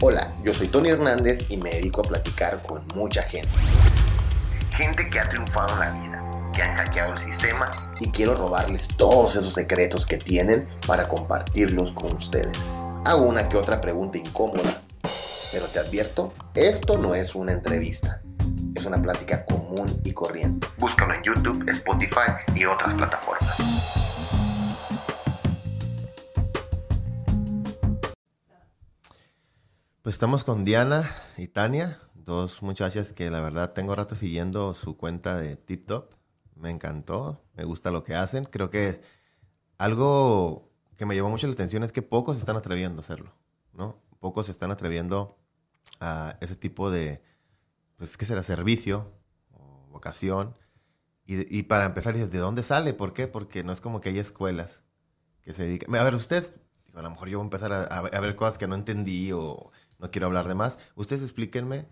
Hola, yo soy Tony Hernández y me dedico a platicar con mucha gente. Gente que ha triunfado en la vida, que han hackeado el sistema y quiero robarles todos esos secretos que tienen para compartirlos con ustedes. Hago una que otra pregunta incómoda, pero te advierto, esto no es una entrevista. Es una plática común y corriente. Búscalo en YouTube, Spotify y otras plataformas. Pues estamos con Diana y Tania, dos muchachas que la verdad tengo rato siguiendo su cuenta de TikTok. Me encantó, me gusta lo que hacen. Creo que algo que me llevó mucho la atención es que pocos se están atreviendo a hacerlo, ¿no? Pocos se están atreviendo a ese tipo de, pues, ¿qué será? Servicio o vocación. Y, y para empezar, dices, ¿de dónde sale? ¿Por qué? Porque no es como que hay escuelas que se dedican. A ver, ustedes, a lo mejor yo voy a empezar a, a ver cosas que no entendí o no quiero hablar de más. Ustedes explíquenme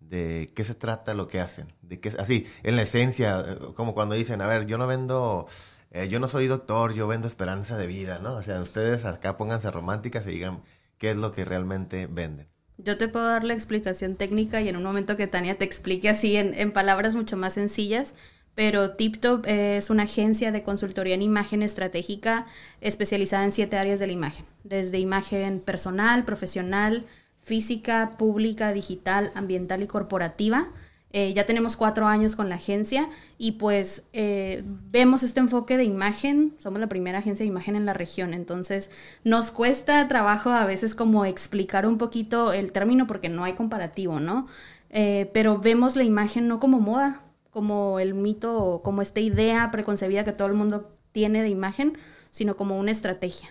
de qué se trata lo que hacen, de qué así, en la esencia, eh, como cuando dicen, a ver, yo no vendo, eh, yo no soy doctor, yo vendo esperanza de vida, ¿no? O sea, ustedes acá pónganse románticas y digan qué es lo que realmente venden. Yo te puedo dar la explicación técnica y en un momento que Tania te explique así en, en palabras mucho más sencillas, pero TipTop es una agencia de consultoría en imagen estratégica especializada en siete áreas de la imagen, desde imagen personal, profesional, física, pública, digital, ambiental y corporativa. Eh, ya tenemos cuatro años con la agencia y pues eh, vemos este enfoque de imagen, somos la primera agencia de imagen en la región, entonces nos cuesta trabajo a veces como explicar un poquito el término porque no hay comparativo, ¿no? Eh, pero vemos la imagen no como moda, como el mito, como esta idea preconcebida que todo el mundo tiene de imagen, sino como una estrategia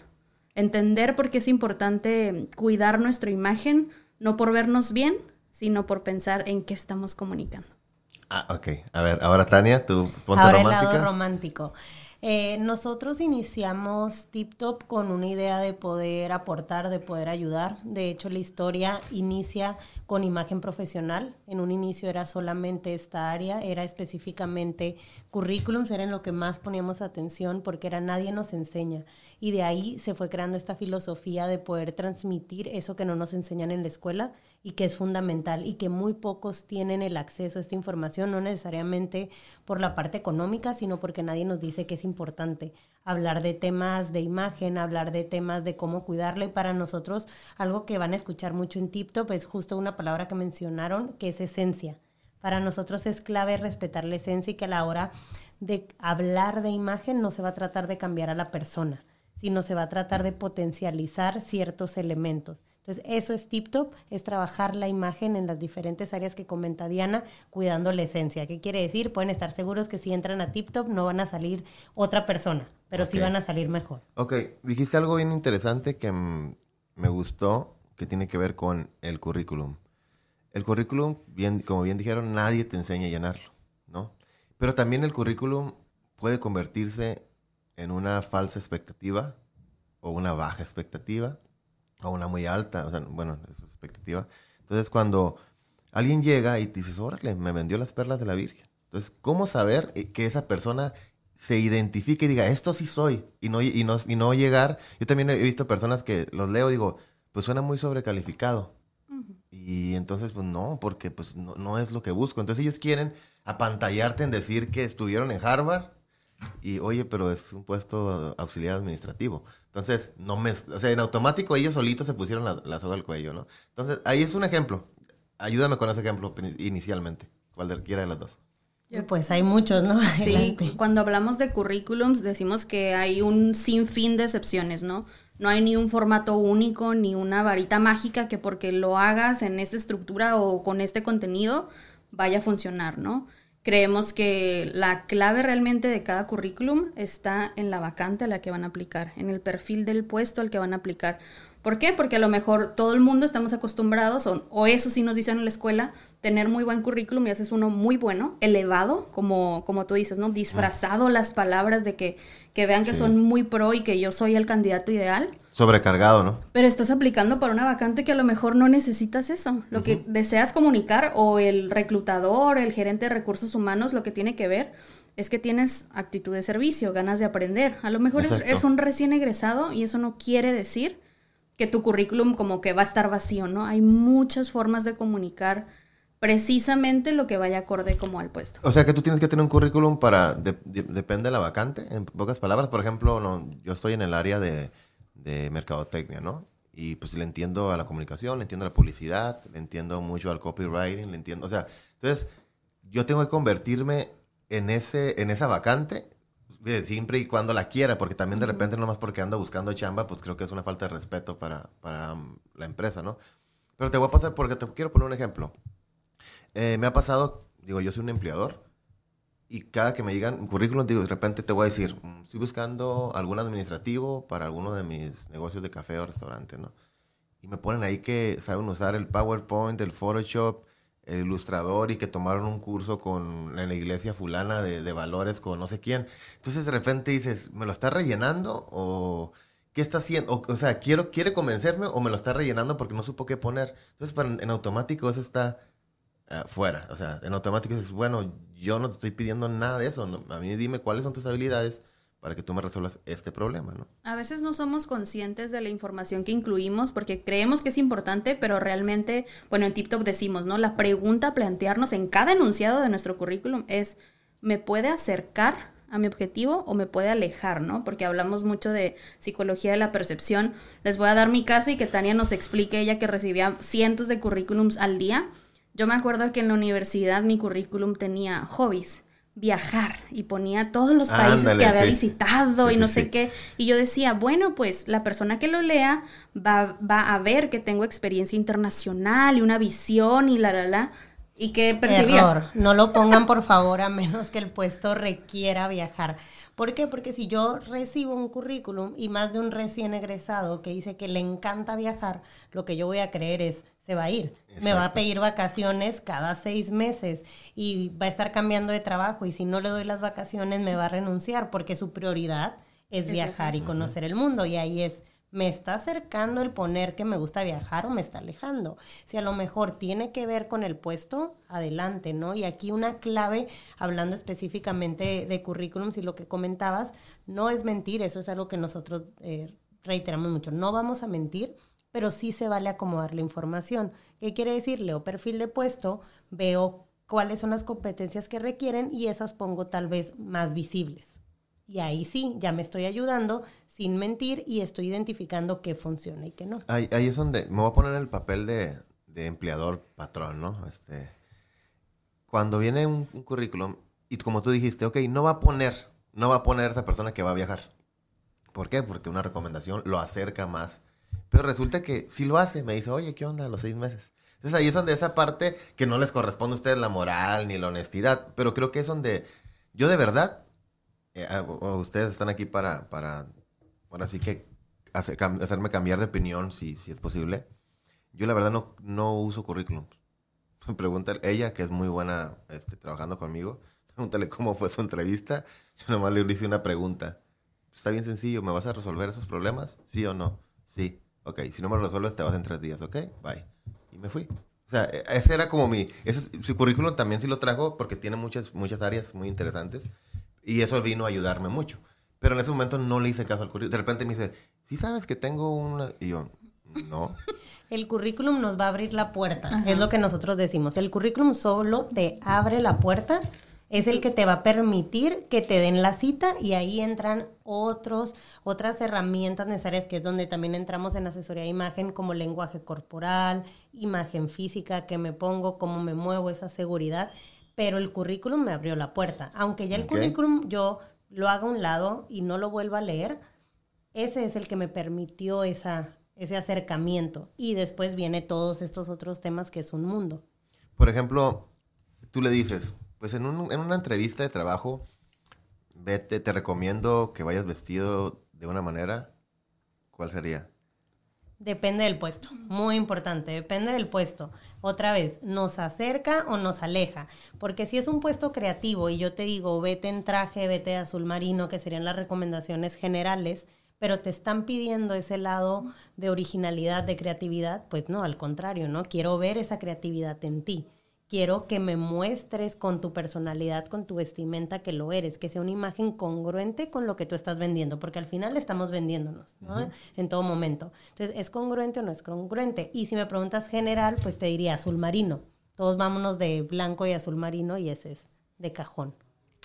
entender por qué es importante cuidar nuestra imagen, no por vernos bien, sino por pensar en qué estamos comunicando. Ah, ok. A ver, ahora Tania, tú ponte ahora el lado romántico. Eh, nosotros iniciamos TipTop con una idea de poder aportar, de poder ayudar. De hecho, la historia inicia con imagen profesional. En un inicio era solamente esta área, era específicamente currículums, era en lo que más poníamos atención porque era nadie nos enseña. Y de ahí se fue creando esta filosofía de poder transmitir eso que no nos enseñan en la escuela y que es fundamental y que muy pocos tienen el acceso a esta información, no necesariamente por la parte económica, sino porque nadie nos dice que es importante hablar de temas de imagen, hablar de temas de cómo cuidarla y para nosotros algo que van a escuchar mucho en TipTop es justo una palabra que mencionaron que es esencia. Para nosotros es clave respetar la esencia y que a la hora de hablar de imagen no se va a tratar de cambiar a la persona, sino se va a tratar de potencializar ciertos elementos. Entonces, eso es tip top, es trabajar la imagen en las diferentes áreas que comenta Diana, cuidando la esencia. ¿Qué quiere decir? Pueden estar seguros que si entran a tip top no van a salir otra persona, pero sí van a salir mejor. Ok, dijiste algo bien interesante que me gustó, que tiene que ver con el currículum. El currículum, bien, como bien dijeron, nadie te enseña a llenarlo, ¿no? Pero también el currículum puede convertirse en una falsa expectativa o una baja expectativa o una muy alta, o sea, bueno, es expectativa. Entonces, cuando alguien llega y te dices, órale, me vendió las perlas de la Virgen. Entonces, ¿cómo saber eh, que esa persona se identifique y diga, esto sí soy? Y no, y no, y no llegar. Yo también he visto personas que los leo y digo, pues suena muy sobrecalificado. Y entonces, pues no, porque pues no, no, es lo que busco. Entonces ellos quieren apantallarte en decir que estuvieron en Harvard y, oye, pero es un puesto auxiliar administrativo. Entonces, no me, o sea, en automático ellos solitos se pusieron la, soga al cuello, ¿no? Entonces, ahí es un ejemplo. Ayúdame con ese ejemplo inicialmente, cualquiera de las dos. Pues hay muchos, ¿no? Sí, cuando hablamos de currículums decimos que hay un sinfín de excepciones, ¿no? No hay ni un formato único, ni una varita mágica que porque lo hagas en esta estructura o con este contenido vaya a funcionar, ¿no? Creemos que la clave realmente de cada currículum está en la vacante a la que van a aplicar, en el perfil del puesto al que van a aplicar. ¿Por qué? Porque a lo mejor todo el mundo estamos acostumbrados, o, o, eso sí nos dicen en la escuela, tener muy buen currículum y haces uno muy bueno, elevado, como, como tú dices, ¿no? Disfrazado las palabras de que, que vean que son muy pro y que yo soy el candidato ideal. Sobrecargado, ¿no? Pero estás aplicando para una vacante que a lo mejor no necesitas eso. Lo que deseas comunicar o el reclutador, el gerente de recursos humanos, lo que tiene que ver es que tienes actitud de servicio, ganas de aprender. A lo mejor es, es un recién egresado y eso no quiere decir que tu currículum como que va a estar vacío, ¿no? Hay muchas formas de comunicar precisamente lo que vaya acorde como al puesto. O sea que tú tienes que tener un currículum para, depende de la vacante, en pocas palabras, por ejemplo, no, yo estoy en el área de, de mercadotecnia, ¿no? Y pues le entiendo a la comunicación, le entiendo a la publicidad, le entiendo mucho al copywriting, le entiendo, o sea, entonces yo tengo que convertirme en, ese, en esa vacante siempre y cuando la quiera, porque también de repente nomás porque ando buscando chamba, pues creo que es una falta de respeto para, para um, la empresa, ¿no? Pero te voy a pasar porque te quiero poner un ejemplo. Eh, me ha pasado, digo, yo soy un empleador y cada que me llegan un currículum, digo, de repente te voy a decir, mm, estoy buscando algún administrativo para alguno de mis negocios de café o restaurante, ¿no? Y me ponen ahí que saben usar el PowerPoint, el Photoshop, el ilustrador y que tomaron un curso con en la iglesia fulana de, de valores con no sé quién. Entonces de repente dices, ¿me lo está rellenando o qué está haciendo? O, sea, quiero quiere convencerme o me lo está rellenando porque no supo qué poner. Entonces para, en automático eso está uh, fuera. O sea, en automático dices, bueno, yo no te estoy pidiendo nada de eso. A mí dime cuáles son tus habilidades para que tú me resuelvas este problema, ¿no? A veces no somos conscientes de la información que incluimos porque creemos que es importante, pero realmente, bueno, en TikTok decimos, ¿no? La pregunta a plantearnos en cada enunciado de nuestro currículum es, ¿me puede acercar a mi objetivo o me puede alejar, ¿no? Porque hablamos mucho de psicología de la percepción. Les voy a dar mi caso y que Tania nos explique, ella que recibía cientos de currículums al día. Yo me acuerdo que en la universidad mi currículum tenía hobbies viajar y ponía todos los países que había visitado y no sé qué. Y yo decía, bueno, pues la persona que lo lea va, va, a ver que tengo experiencia internacional y una visión y la, la, la. ¿Y qué percibías? Error. No lo pongan, por favor, a menos que el puesto requiera viajar. ¿Por qué? Porque si yo recibo un currículum y más de un recién egresado que dice que le encanta viajar, lo que yo voy a creer es, se va a ir. Me va a pedir vacaciones cada seis meses y va a estar cambiando de trabajo y si no le doy las vacaciones me va a renunciar porque su prioridad es viajar y conocer el mundo y ahí es, ¿me está acercando el poner que me gusta viajar o me está alejando? Si a lo mejor tiene que ver con el puesto, adelante, ¿no? Y aquí una clave, hablando específicamente de, currículums y lo que comentabas, no es mentir, eso es algo que nosotros eh, reiteramos mucho, no vamos a mentir pero sí se vale acomodar la información. ¿Qué quiere decir? Leo perfil de puesto, veo cuáles son las competencias que requieren y esas pongo tal vez más visibles. Y ahí sí, ya me estoy ayudando sin mentir y estoy identificando qué funciona y qué no. Ahí, es donde me voy a poner el papel de, empleador patrón, ¿no? Este, cuando viene un, un, currículum y como tú dijiste, ok, no va a poner, no va a poner esa persona que va a viajar. ¿Por qué? Porque una recomendación lo acerca más pero resulta que si lo hace, me dice, oye, ¿qué onda a los seis meses? Entonces ahí es donde esa parte que no les corresponde a ustedes la moral ni la honestidad, pero creo que es donde yo de verdad, eh, ustedes están aquí para, para, bueno, así que hacerme cambiar de opinión si, si es posible. Yo la verdad no, no uso currículum. Pregúntale, ella que es muy buena este, trabajando conmigo, pregúntale cómo fue su entrevista. Yo nomás le hice una pregunta. Está bien sencillo, ¿me vas a resolver esos problemas? ¿Sí o no? Sí. Ok, si no me lo resuelves, te vas en tres días, ¿ok? Bye. Y me fui. O sea, e, ese era como mi... Ese, su currículum también sí lo trajo porque tiene muchas, muchas áreas muy interesantes. Y eso vino a ayudarme mucho. Pero en ese momento no le hice caso al currículum. De repente me dice, ¿sí sabes que tengo una...? Y yo, no. El currículum nos va a abrir la puerta, es lo que nosotros decimos. El currículum solo te abre la puerta es el que te va a permitir que te den la cita y ahí entran otros, otras herramientas necesarias, que es donde también entramos en asesoría de imagen, como lenguaje corporal, imagen física, que me pongo, cómo me muevo, esa seguridad. Pero el currículum me abrió la puerta. Aunque ya el currículum yo lo haga a un lado y no lo vuelva a leer, ese es el que me permitió esa, ese acercamiento. Y después viene todos estos otros temas que es un mundo. Por ejemplo, tú le dices, pues en, una entrevista de trabajo, vete, te recomiendo que vayas vestido de una manera. ¿Cuál sería? Depende del puesto, muy importante, depende del puesto. Otra vez, ¿nos acerca o nos aleja? Porque si es un puesto creativo y yo te digo, vete en traje, vete azul marino, que serían las recomendaciones generales, pero te están pidiendo ese lado de originalidad, de creatividad, pues no, al contrario, ¿no? Quiero ver esa creatividad en ti quiero que me muestres con tu personalidad, con tu vestimenta que lo eres, que sea una imagen congruente con lo que tú estás vendiendo, porque al final estamos vendiéndonos, ¿no? En todo momento. Entonces, ¿es congruente o no es congruente? Y si me preguntas general, pues te diría azul marino. Todos vámonos de blanco y azul marino y ese es de cajón.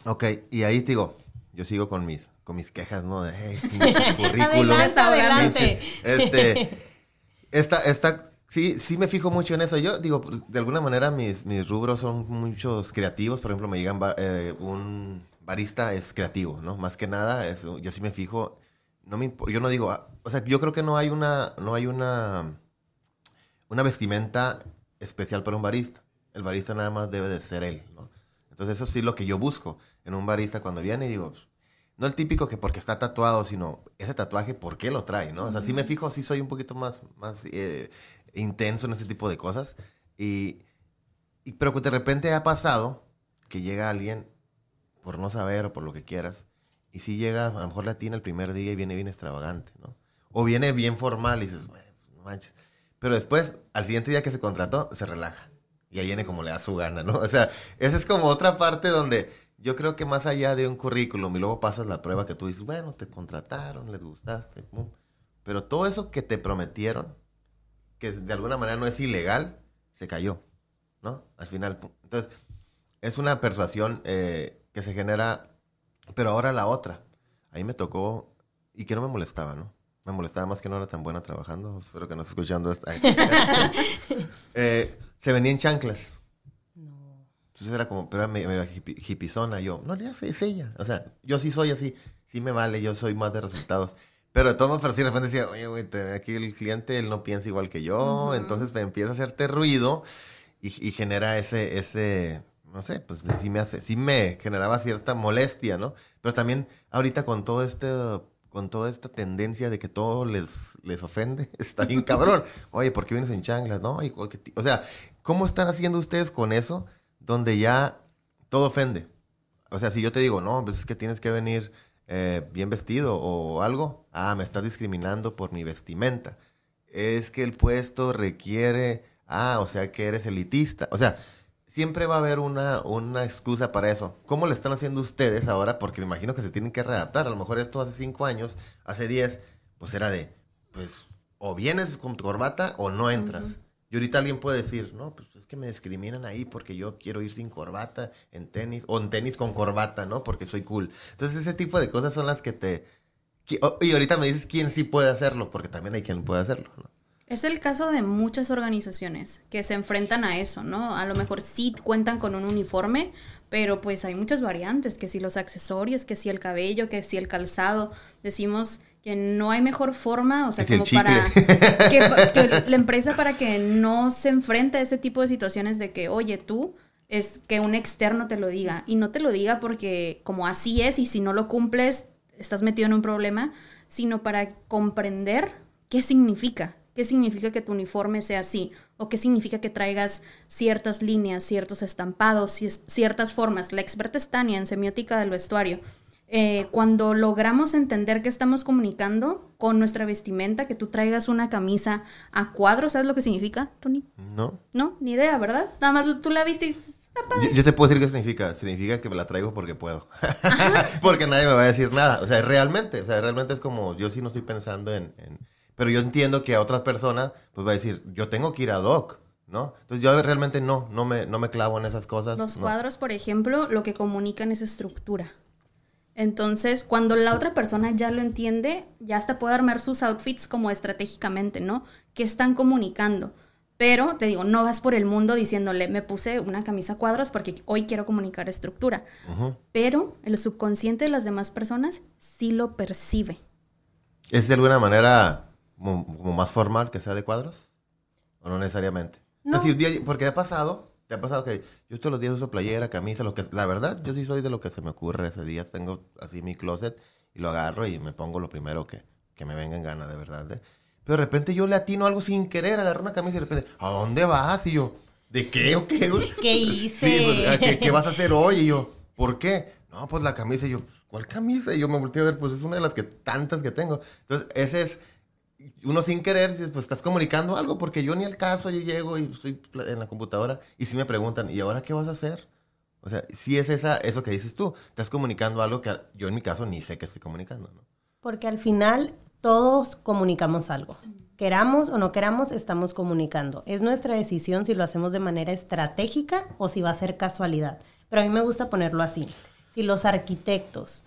Ok, y ahí digo, yo sigo con mis, con mis quejas, ¿no? De, hey, currículum. adelante, adelante. Este, esta, esta Sí, sí me fijo mucho en eso. Yo digo, de alguna manera mis, mis rubros son muchos creativos. Por ejemplo, me digan eh, un barista es creativo, ¿no? Más que nada, es, yo sí me fijo. No me, yo no digo, ah, o sea, yo creo que no hay una, no hay una, una vestimenta especial para un barista. El barista nada más debe de ser él, ¿no? Entonces eso sí es lo que yo busco en un barista cuando viene y digo, no el típico que porque está tatuado, sino ese tatuaje, ¿por qué lo trae, no? O sea, sí me fijo, sí soy un poquito más, más eh, intenso en ese tipo de cosas. Y, pero que de repente ha pasado que llega alguien por no saber o por lo que quieras. Y si llega, a lo mejor latina el primer día y viene bien extravagante, ¿no? O viene bien formal y dices, no manches. Pero después, al siguiente día que se contrató, se relaja. Y ahí viene como le da su gana, ¿no? O sea, esa es como otra parte donde yo creo que más allá de un currículum y luego pasas la prueba que tú dices, bueno, te contrataron, les gustaste, pero todo eso que te prometieron, que de alguna manera no es ilegal, se cayó, ¿no? Al final. Entonces, es una persuasión eh, que se genera, pero ahora la otra. Ahí me tocó, y que no me molestaba, ¿no? Me molestaba más que no era tan buena trabajando. Espero que no esté escuchando esta. eh, se vendían chanclas. No. Entonces era como, pero era, era hipizona. Yo, no, ya sé, es ella. O sea, yo sí soy así. Sí me vale, yo soy más de resultados. Pero de todos modos, pero sí de repente decía, oye, güey, aquí el cliente, él no piensa igual que yo, entonces me empieza a hacerte ruido y, genera ese, ese, no sé, pues sí me hace, sí me generaba cierta molestia, ¿no? Pero también ahorita con todo este, con toda esta tendencia de que todo les, les ofende, está bien cabrón. Oye, ¿por qué vienes en changlas? No, o sea, ¿cómo están haciendo ustedes con eso donde ya todo ofende? O sea, si yo te digo, no, pues es que tienes que venir eh, bien vestido o algo, ah, me estás discriminando por mi vestimenta. Es que el puesto requiere, ah, o sea que eres elitista. O sea, siempre va a haber una, una excusa para eso. ¿Cómo le están haciendo ustedes ahora? Porque me imagino que se tienen que readaptar. A lo mejor esto hace cinco años, hace diez, pues era de, pues, o vienes con tu corbata o no entras. Y ahorita alguien puede decir, no, pues es que me discriminan ahí porque yo quiero ir sin corbata en tenis, o en tenis con corbata, ¿no? Porque soy cool. Entonces ese tipo de cosas son las que te... Y ahorita me dices quién sí puede hacerlo, porque también hay quien puede hacerlo, ¿no? Es el caso de muchas organizaciones que se enfrentan a eso, ¿no? A lo mejor sí cuentan con un uniforme, pero pues hay muchas variantes, que si los accesorios, que si el cabello, que si el calzado. Decimos que no hay mejor forma, o sea, como para que, la empresa para que no se enfrente a ese tipo de situaciones de que, oye, tú es que un externo te lo diga y no te lo diga porque como así es y si no lo cumples estás metido en un problema, sino para comprender qué significa, qué significa que tu uniforme sea así o qué significa que traigas ciertas líneas, ciertos estampados, ciertas formas. La experta es Tania en semiótica del vestuario eh, cuando logramos entender que estamos comunicando con nuestra vestimenta, que tú traigas una camisa a cuadros, ¿sabes lo que significa, Tony? No. No, ni idea, ¿verdad? Nada más tú la viste y... Yo, yo, te puedo decir qué significa. Significa que me la traigo porque puedo. porque nadie me va a decir nada. O sea, realmente, o sea, realmente es como, yo sí no estoy pensando en, en... Pero yo entiendo que a otras personas, pues va a decir, yo tengo que ir a Doc. ¿no? Entonces yo realmente no, no me, no me clavo en esas cosas. Los cuadros, por ejemplo, lo que comunican es estructura. Entonces, cuando la otra persona ya lo entiende, ya hasta puede armar sus outfits como estratégicamente, ¿no? Que están comunicando. Pero, te digo, no vas por el mundo diciéndole, me puse una camisa cuadros porque hoy quiero comunicar estructura. Pero el subconsciente de las demás personas sí lo percibe. ¿Es de alguna manera como, más formal que sea de cuadros? ¿O no necesariamente? No. porque ha pasado ¿Te ha pasado que yo todos los días uso playera, camisa, lo que... La verdad, yo sí soy de lo que se me ocurre ese día. Tengo así mi closet y lo agarro y me pongo lo primero que, que me venga en gana, de verdad. ¿eh? Pero de repente yo le atino algo sin querer, agarro una camisa y de repente, ¿a dónde vas? Y yo, ¿de qué o qué? ¿Qué hice? Sí, pues, ¿qué, vas a hacer hoy? Y yo, ¿por qué? No, pues la camisa. Y yo, ¿cuál camisa? Y yo me volteé a ver, pues es una de las que tantas que tengo. Entonces, ese es uno sin querer, pues estás comunicando algo, porque yo ni al caso, yo llego y estoy en la computadora y si me preguntan, ¿y ahora qué vas a hacer? O sea, si es esa, eso que dices tú, estás comunicando algo que yo en mi caso ni sé que estoy comunicando, ¿no? Porque al final todos comunicamos algo. Queramos o no queramos, estamos comunicando. Es nuestra decisión si lo hacemos de manera estratégica o si va a ser casualidad. Pero a mí me gusta ponerlo así. Si los arquitectos,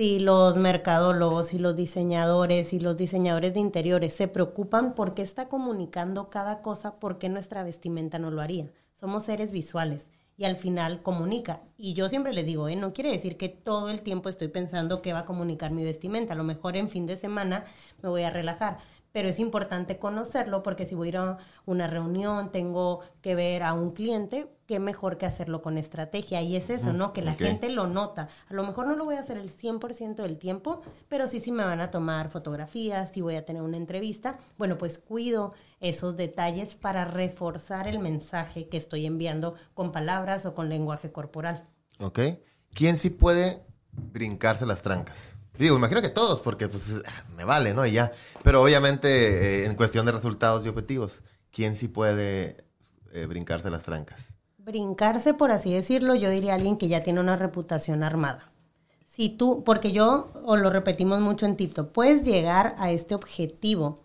si los mercadólogos, si los diseñadores, si los diseñadores de interiores se preocupan por qué está comunicando cada cosa, ¿por qué nuestra vestimenta no lo haría? Somos seres visuales y al final comunica. Y yo siempre les digo, ¿eh? no quiere decir que todo el tiempo estoy pensando qué va a comunicar mi vestimenta. A lo mejor en fin de semana me voy a relajar. Pero es importante conocerlo porque si voy a ir a una reunión, tengo que ver a un cliente, qué mejor que hacerlo con estrategia. Y es eso, ¿no? Que la gente lo nota. A lo mejor no lo voy a hacer el 100% del tiempo, pero sí, sí me van a tomar fotografías, si voy a tener una entrevista. Bueno, pues cuido esos detalles para reforzar el mensaje que estoy enviando con palabras o con lenguaje corporal. ¿Ok? ¿Quién sí puede brincarse las trancas? Digo, imagino que todos, porque pues ah, me vale, ¿no? Y ya. Pero obviamente, eh, en cuestión de resultados y objetivos, ¿quién sí puede eh, brincarse las trancas? Brincarse, por así decirlo, yo diría alguien que ya tiene una reputación armada. Si tú, porque yo, o lo repetimos mucho en TikTok, puedes llegar a este objetivo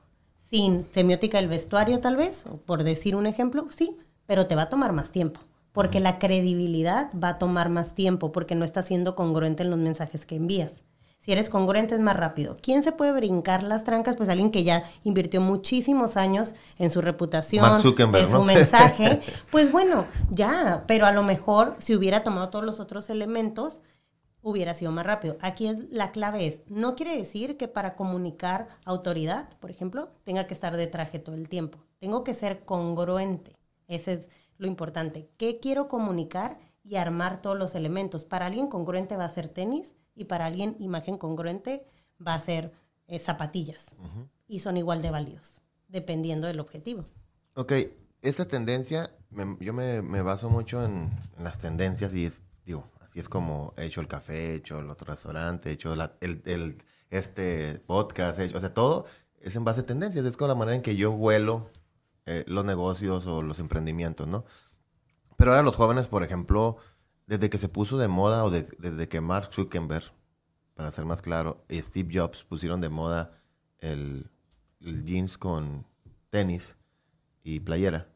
sin semiótica del vestuario, tal vez, o por decir un ejemplo, sí, pero te va a tomar más tiempo. Porque la credibilidad va a tomar más tiempo, porque no estás siendo congruente en los mensajes que envías. Si eres congruente es más rápido. ¿Quién se puede brincar las trancas? Pues alguien que ya invirtió muchísimos años en su reputación, en su ¿no? mensaje. Pues bueno, ya, pero a lo mejor si hubiera tomado todos los otros elementos, hubiera sido más rápido. Aquí es, la clave es, no quiere decir que para comunicar autoridad, por ejemplo, tenga que estar de traje todo el tiempo. Tengo que ser congruente. Ese es lo importante. ¿Qué quiero comunicar? Y armar todos los elementos. Para alguien congruente va a ser tenis y para alguien imagen congruente va a ser eh, zapatillas. Y son igual de válidos, dependiendo del objetivo. Ok, esta tendencia, me- yo me, me baso mucho en, en las tendencias y es, digo, así es como he hecho el café, he hecho el otro restaurante, he hecho la- el, el- este podcast, he hecho, o sea, todo es en base a tendencias, es con la manera en que yo huelo eh, los negocios o los emprendimientos, ¿no? Pero ahora los jóvenes, por ejemplo, desde que se puso de moda o de- desde que Mark Zuckerberg, para ser más claro, y Steve Jobs pusieron de moda el, el jeans con tenis y playera.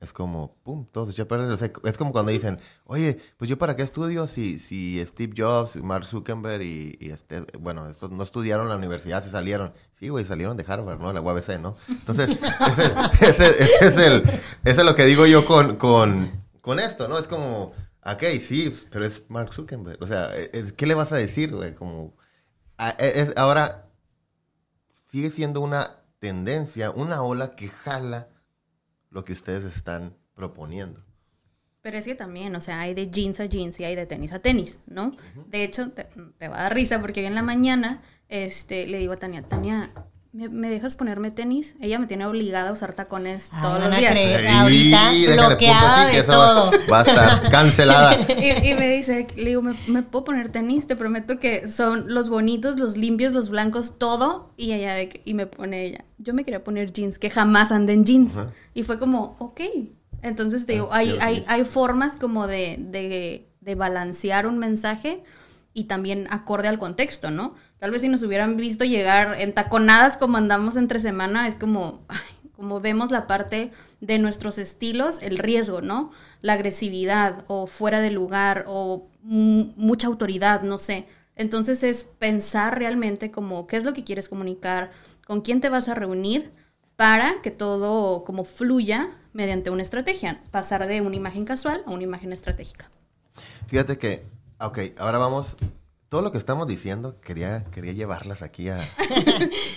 Es como, pum, todo se echó a perder. O sea, es como cuando dicen, oye, pues yo para qué estudio si, si Steve Jobs, Mark Zuckerberg y, este, bueno, estos no estudiaron la universidad, se salieron. Sí, güey, salieron de Harvard, ¿no? La UABC, ¿no? Entonces, ese, ese- ese es, el, ese es lo que digo yo con, con, con esto, ¿no? Es como, ok, sí, pero es Mark Zuckerberg. O sea, es- ¿qué le vas a decir, güey? Como, es, ahora, sigue siendo una tendencia, una ola que jala lo que ustedes están proponiendo. Pero es que también, o sea, hay de jeans a jeans y hay de tenis a tenis, ¿no? De hecho, te, te va a dar risa porque hoy en la mañana este, le digo a Tania, Tania, ¿me, me dejas ponerme tenis? Ella me tiene obligada a usar tacones Ay, todos los días. creer. Ahorita bloqueada de va- todo. Va a estar cancelada. Y, y me dice, le digo, ¿me, me puedo poner tenis? Te prometo que son los bonitos, los limpios, los blancos, todo. Y ella, de que- y me pone ella, yo me quería poner jeans, que jamás ande en jeans. Y fue como, ok. Entonces te digo, Ah, hay, sí, hay, sí. hay formas como de, de, de balancear un mensaje y también acorde al contexto, ¿no? Tal vez si nos hubieran visto llegar en taconadas como andamos entre semana, es como, como vemos la parte de nuestros estilos, el riesgo, ¿no? La agresividad o fuera de lugar o mucha autoridad, no sé. Entonces es pensar realmente como qué es lo que quieres comunicar, con quién te vas a reunir para que todo como fluya mediante una estrategia, pasar de una imagen casual a una imagen estratégica. Fíjate que, ok, ahora vamos. Todo lo que estamos diciendo, quería, quería llevarlas aquí a,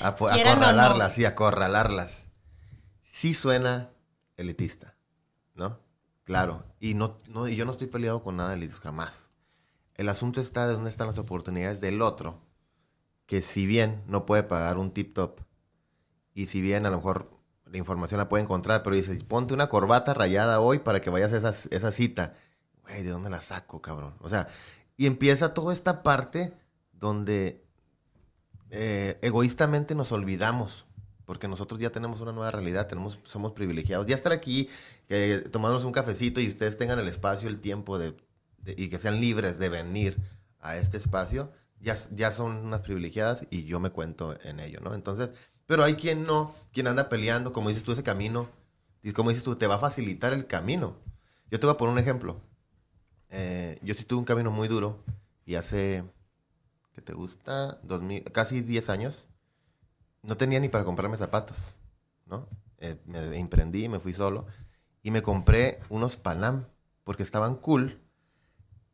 a, Quieran o no. acorralarlas, sí, acorralarlas. Sí suena elitista, ¿no? Claro, y, no, no, y yo no estoy peleado con nada elitista, jamás. El asunto está de dónde están las oportunidades del otro, que si bien no puede pagar un tip top, y si bien a lo mejor la información la puede encontrar, pero dices, ponte una corbata rayada hoy para que vayas a esa, esa cita. Güey, ¿de dónde la saco, cabrón? O sea, y empieza toda esta parte donde eh, egoístamente nos olvidamos porque nosotros ya tenemos una nueva realidad, tenemos, somos privilegiados. Ya estar aquí, eh, tomándonos un cafecito y ustedes tengan el espacio, el tiempo de, y que sean libres de venir a este espacio, ya, ya son unas privilegiadas y yo me cuento en ello, ¿no? Entonces, pero hay quien no, quien anda peleando, como dices tú, ese camino, y como dices tú, te va a facilitar el camino. Yo te voy a poner un ejemplo. Eh, yo sí tuve un camino muy duro y hace, ¿qué te gusta? casi 10 años, no tenía ni para comprarme zapatos, ¿no? Eh, me emprendí, me fui solo y me compré unos Panam porque estaban cool.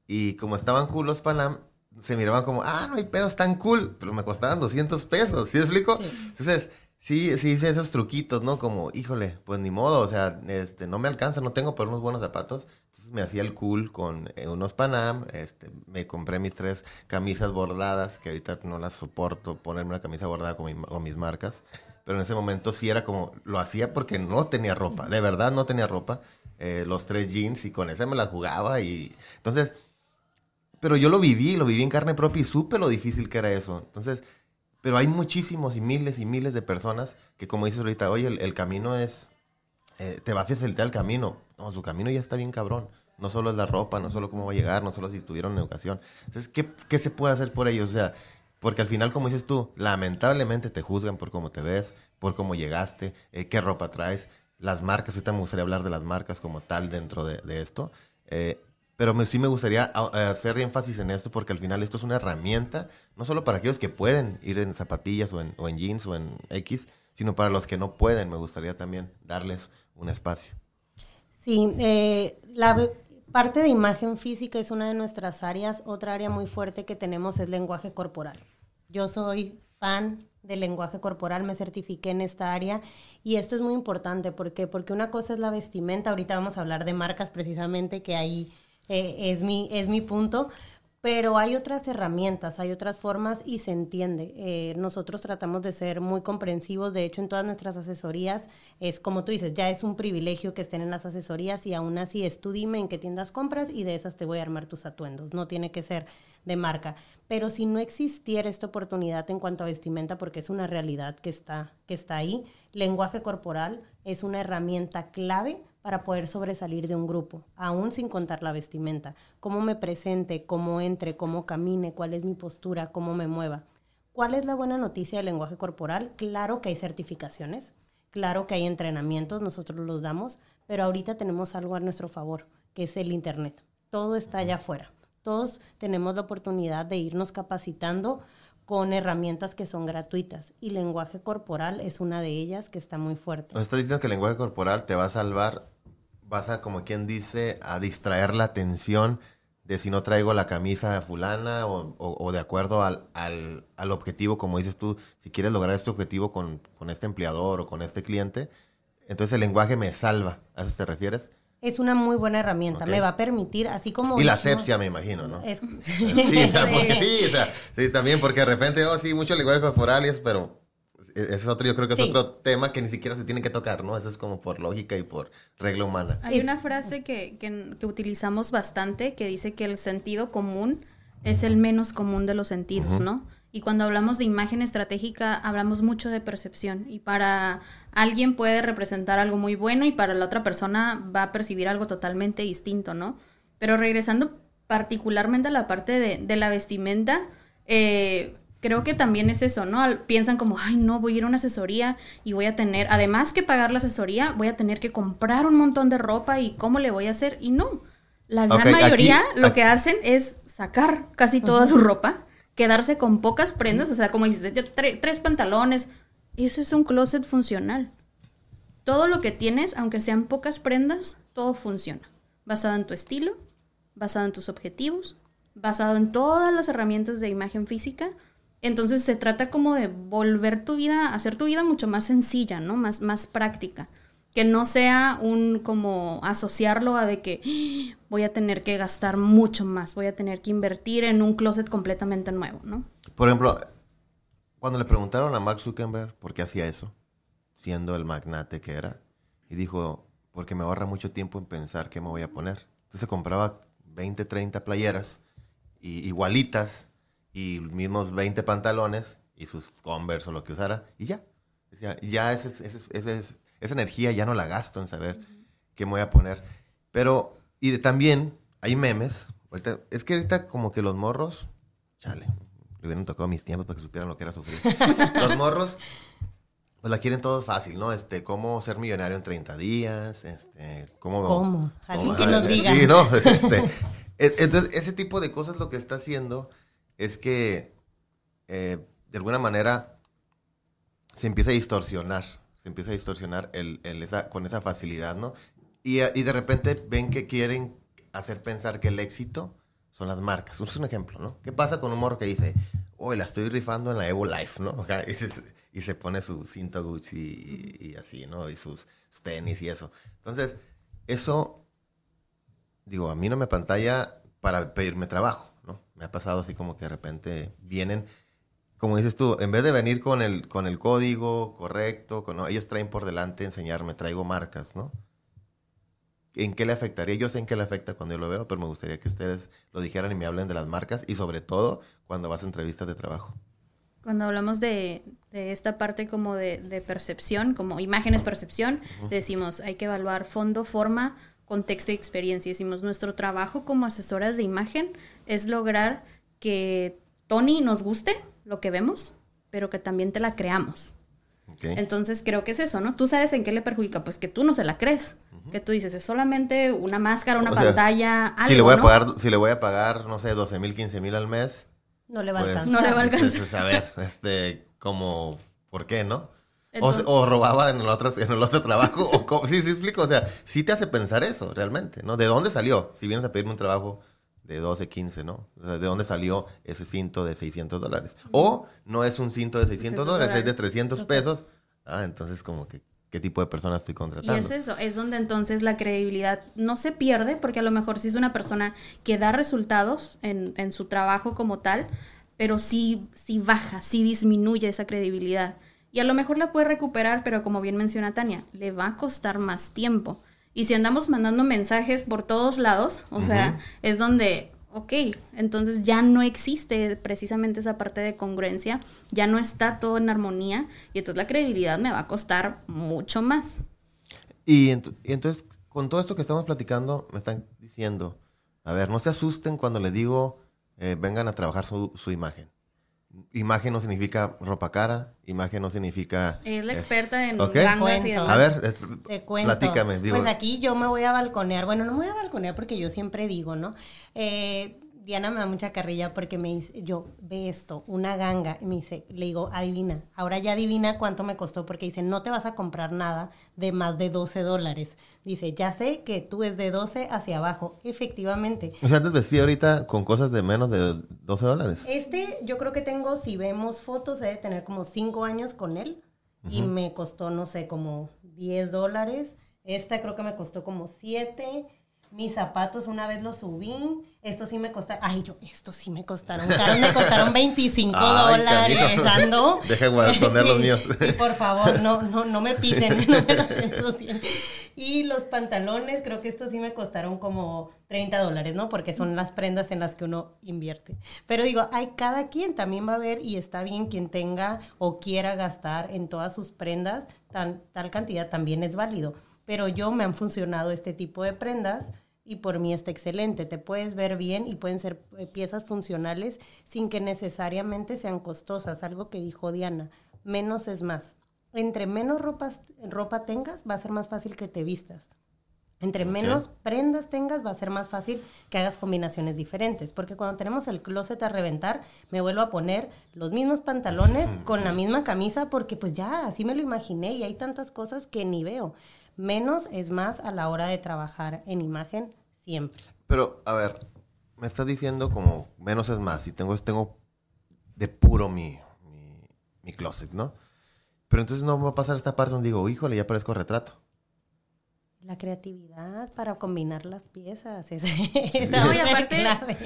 Y como estaban cool los Panam, se miraban como, ah, no hay pedos tan cool, pero me costaban 200 pesos, ¿sí me explico? Entonces, sí, sí hice esos truquitos, ¿no? Como, híjole, pues ni modo, o sea, este, no me alcanza, no tengo por unos buenos zapatos. Me hacía el cool con eh, unos Panam, este, me compré mis tres camisas bordadas, que ahorita no las soporto, ponerme una camisa bordada con, con mis marcas. Pero en ese momento sí era como, lo hacía porque no tenía ropa, de verdad no tenía ropa. Eh, los tres jeans y con ese me las jugaba y entonces pero yo lo viví, lo viví en carne propia y supe lo difícil que era eso. Entonces, pero hay muchísimos y miles y miles de personas que, como dices ahorita, oye, el, camino es, eh, te va a facilitar el camino. No, su camino ya está bien cabrón. No solo es la ropa, no solo cómo va a llegar, no solo si tuvieron educación. Entonces, ¿qué, qué se puede hacer por ellos? O sea, porque al final, como dices tú, lamentablemente te juzgan por cómo te ves, por cómo llegaste, eh, qué ropa traes, las marcas. Ahorita me gustaría hablar de las marcas como tal dentro de, esto. Eh, pero sí me gustaría hacer énfasis en esto porque al final esto es una herramienta, no solo para aquellos que pueden ir en zapatillas o en, jeans o en X, sino para los que no pueden. Me gustaría también darles un espacio. Sí, eh, la parte de imagen física es una de nuestras áreas. Otra área muy fuerte que tenemos es lenguaje corporal. Yo soy fan del lenguaje corporal, me certifiqué en esta área y esto es muy importante porque porque una cosa es la vestimenta, ahorita vamos a hablar de marcas precisamente que hay eh, es, mi, es mi punto. Pero hay otras herramientas, hay otras formas y se entiende. Eh, nosotros tratamos de ser muy comprensivos. De hecho, en todas nuestras asesorías es como tú dices, ya es un privilegio que estén en las asesorías y aún así es tú dime en qué tiendas compras y de esas te voy a armar tus atuendos. No tiene que ser de marca. Pero si no existiera esta oportunidad en cuanto a vestimenta, porque es una realidad que está, que está ahí, lenguaje corporal es una herramienta clave para poder sobresalir de un grupo, aún sin contar la vestimenta, cómo me presente, cómo entre, cómo camine, cuál es mi postura, cómo me mueva. ¿Cuál es la buena noticia del lenguaje corporal? Claro que hay certificaciones, claro que hay entrenamientos, nosotros los damos, pero ahorita tenemos algo a nuestro favor, que es el Internet. Todo está allá afuera. Todos tenemos la oportunidad de irnos capacitando con herramientas que son gratuitas y lenguaje corporal es una de ellas que está muy fuerte. Nos estás diciendo que el lenguaje corporal te va a salvar, vas a, como quien dice, a distraer la atención de si no traigo la camisa fulana o, de acuerdo al, al, objetivo, como dices tú, si quieres lograr este objetivo con, con este empleador o con este cliente, entonces el lenguaje me salva. ¿A eso te refieres? es una muy buena herramienta. Me va a permitir, así como... Y la asepsia, me imagino, ¿no? sí, o sea, porque sí, o sea, sí, también, porque de repente, oh, sí, mucho lenguaje corporal, pero ese es otro, yo creo que es otro tema que ni siquiera se tiene que tocar, ¿no? Eso es como por lógica y por regla humana. Hay una frase que, que, que utilizamos bastante que dice que el sentido común es el menos común de los sentidos, ¿no? Y cuando hablamos de imagen estratégica, hablamos mucho de percepción. Y para alguien puede representar algo muy bueno y para la otra persona va a percibir algo totalmente distinto, ¿no? Pero regresando particularmente a la parte de, la vestimenta, eh, creo que también es eso, ¿no? Piensan como, ay, no, voy a ir a una asesoría y voy a tener, además que pagar la asesoría, voy a tener que comprar un montón de ropa y cómo le voy a hacer. Y no, la gran mayoría lo que hacen es sacar casi toda su ropa quedarse con pocas prendas, o sea, como dices, tres pantalones, ese es un closet funcional. Todo lo que tienes, aunque sean pocas prendas, todo funciona. Basado en tu estilo, basado en tus objetivos, basado en todas las herramientas de imagen física. Entonces se trata como de volver tu vida, hacer tu vida mucho más sencilla, ¿no? Más, más práctica que no sea un como asociarlo a de que ¡Ah! voy a tener que gastar mucho más, voy a tener que invertir en un closet completamente nuevo, ¿no? Por ejemplo, cuando le preguntaron a Mark Zuckerberg por qué hacía eso, siendo el magnate que era, y dijo, porque me ahorra mucho tiempo en pensar qué me voy a poner. Entonces compraba 20, 30 playeras y igualitas y mismos 20 pantalones y sus Converse o lo que usara y ya. Decía, ya ese, ese- ese- esa energía ya no la gasto en saber qué me voy a poner. Pero, y de- también hay memes. Ahorita, es que ahorita como que los morros, chale, le hubieran tocado mis tiempos para que supieran lo que era sufrir. los morros, pues la quieren todos fácil, ¿no? Este, cómo ser millonario en 30 días, este, cómo... ¿Cómo? Alguien que nos diga. Sí, ¿no? Este, e- entonces, ese tipo de cosas lo que está haciendo es que, eh, de alguna manera, se empieza a distorsionar, se empieza a distorsionar el, el esa, con esa facilidad, ¿no? Y, y de repente ven que quieren hacer pensar que el éxito son las marcas. Es un ejemplo, ¿no? ¿Qué pasa con un morro que dice, hoy la estoy rifando en la Evo Life, ¿no? Y, se, pone su cinto Gucci y, y así, ¿no? Y sus, tenis y eso. Entonces, eso, digo, a mí no me pantalla para pedirme trabajo. Me ha pasado así como que de repente vienen como dices tú, en vez de venir con el, con el código correcto, con, no, ellos traen por delante enseñarme, traigo marcas, ¿no? ¿En qué le afectaría? Yo sé en qué le afecta cuando yo lo veo, pero me gustaría que ustedes lo dijeran y me hablen de las marcas y sobre todo cuando vas a entrevistas de trabajo. Cuando hablamos de, de esta parte como de, de percepción, como imágenes percepción, decimos hay que evaluar fondo, forma, contexto y experiencia. Decimos nuestro trabajo como asesoras de imagen es lograr que Tony nos guste lo que vemos, pero que también te la creamos. Entonces creo que es eso, ¿no? Tú sabes en qué le perjudica, pues que tú no se la crees. Que tú dices, es solamente una máscara, una O sea, pantalla, algo, si, le voy a pagar, si le voy a pagar, no sé, 12 mil, 15 mil al mes, No le va a pues, alcanzar. No le va a pues, alcanzar. a ver, este, como, ¿por qué, no? O, Entonces- o robaba en el otro, en el otro trabajo. o cómo- sí, sí, explico. O sea, sí te hace pensar eso, realmente, ¿no? ¿De dónde salió? Si vienes a pedirme un trabajo de 12, 15, ¿no? O sea, ¿de dónde salió ese cinto de 600 dólares? O no es un cinto de 600 dólares, es de 300 pesos. Ah, entonces como que, ¿qué tipo de persona estoy Y contratando? es eso, es donde entonces la credibilidad no se pierde, porque a lo mejor sí es una persona que da resultados en, en su trabajo como tal, pero sí, sí baja, sí disminuye esa credibilidad. Y a lo mejor la puede recuperar, pero como bien menciona Tania, le va a costar más tiempo. Y si andamos mandando mensajes por todos lados, o sea, es donde, ok, entonces ya no existe precisamente esa parte de congruencia, ya no está todo en armonía, y entonces la credibilidad me va a costar mucho más. Y, ent- y entonces, con todo esto que estamos platicando, me están diciendo, a ver, no se asusten cuando les digo, eh, vengan a trabajar su, su imagen. Imagen no significa ropa cara, imagen no significa... Es la eh, experta en ok. gangas y demás. A ver, eh, Te cuento. platícame. Digo, pues aquí yo me voy a balconear. Bueno, no me voy a balconear porque yo siempre digo, ¿no? Eh, Diana me da mucha carrilla porque me dice, yo ve esto, una ganga, y me dice, le digo, adivina, ahora ya adivina cuánto me costó porque dice, no te vas a comprar nada de más de 12 dólares. Dice, ya sé que tú es de 12 hacia abajo. Efectivamente. O sea, antes vestía ahorita con cosas de menos de 12 dólares. Este, yo creo que tengo, si vemos fotos, debe tener como 5 años con él. Y me costó, no sé, como 10 dólares. Esta creo que me costó como 7. Mis zapatos una vez los subí. Estos sí me costaron. Ay, yo, estos sí me costaron caros. Me costaron 25 Ay, dólares. ando. Deja de esconder los míos. Y por favor, no, no, no me pisen, no me ensucien. Y los pantalones, creo que estos sí me costaron como 30 dólares, ¿no? Porque son las prendas en las que uno invierte. Pero digo, hay cada quien también va a ver y está bien quien tenga o quiera gastar en todas sus prendas, tal cantidad también es válido. Pero yo me han funcionado este tipo de prendas y por mí está excelente. Te puedes ver bien y pueden ser eh, piezas funcionales sin que necesariamente sean costosas. Algo que dijo Diana, menos es más. Entre menos ropas, ropa tengas, va a ser más fácil que te vistas. Entre menos prendas tengas, va a ser más fácil que hagas combinaciones diferentes. Porque cuando tenemos el closet a reventar, me vuelvo a poner los mismos pantalones con la misma camisa, porque pues ya, así me lo imaginé y hay tantas cosas que ni veo. Menos es más a la hora de trabajar en imagen siempre. Pero, a ver, me estás diciendo como menos es más. Y tengo, tengo de puro mi, mi, mi closet, ¿no? Pero entonces no va a pasar esta parte donde digo, híjole, ya parezco retrato. La creatividad para combinar las piezas. Es, no, y aparte,